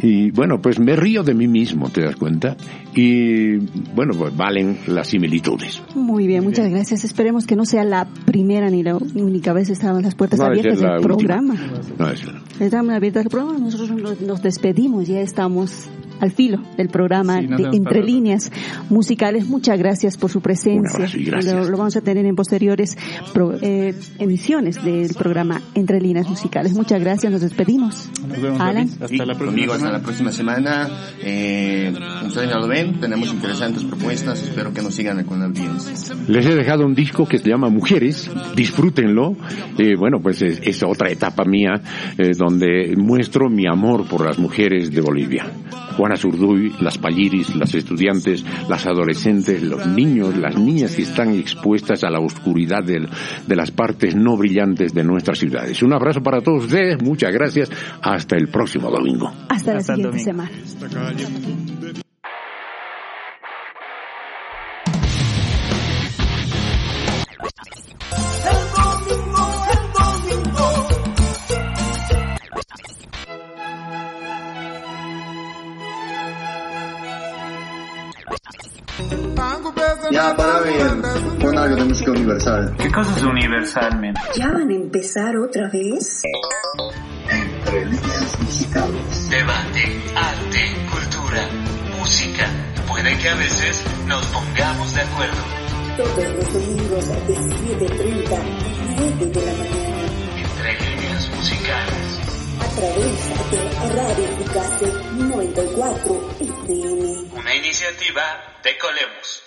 Y bueno, pues me río de mí mismo, ¿te das cuenta? Y bueno, pues valen las similitudes. Muy bien, muchas gracias. Esperemos que no sea la primera ni la única vez estaban las puertas No abiertas del programa. No, es- Están abiertas del programa. Nosotros nos, nos despedimos, ya estamos al filo del programa Sí, nos de Entre. Líneas Musicales. Muchas gracias por su presencia. Lo, lo vamos a tener en posteriores pro- eh, emisiones del programa Entre Líneas Musicales. Muchas gracias, nos despedimos. Nos vemos, Alan. David. Hasta la próxima conmigo hasta semana. la próxima semana. Eh, ustedes ya lo ven, tenemos interesantes propuestas. Espero que nos sigan con la audiencia. Les he dejado un disco que se llama Mujeres, disfrútenlo. Eh, bueno, pues es, es otra etapa mía eh, donde muestro mi amor por las mujeres de Bolivia. Juana Zurduy, las Palliris, las estudiantes, las adolescentes, los niños, las niñas que están expuestas a la oscuridad del- de las partes no brillantes de nuestras ciudades. Un abrazo para todos ustedes, muchas gracias, hasta el próximo domingo. Hasta la Hasta el siguiente domingo. semana. Ya, para ver, pon algo de música universal. ¿Qué cosa es universal, men? ¿Ya van a empezar otra vez? Debate, arte, cultura, música. Puede que a veces nos pongamos de acuerdo. Todos los domingos de 7.30 a 9 de la mañana Entre líneas musicales. Través de Radio Picase 94 FM. Una iniciativa de Colemos.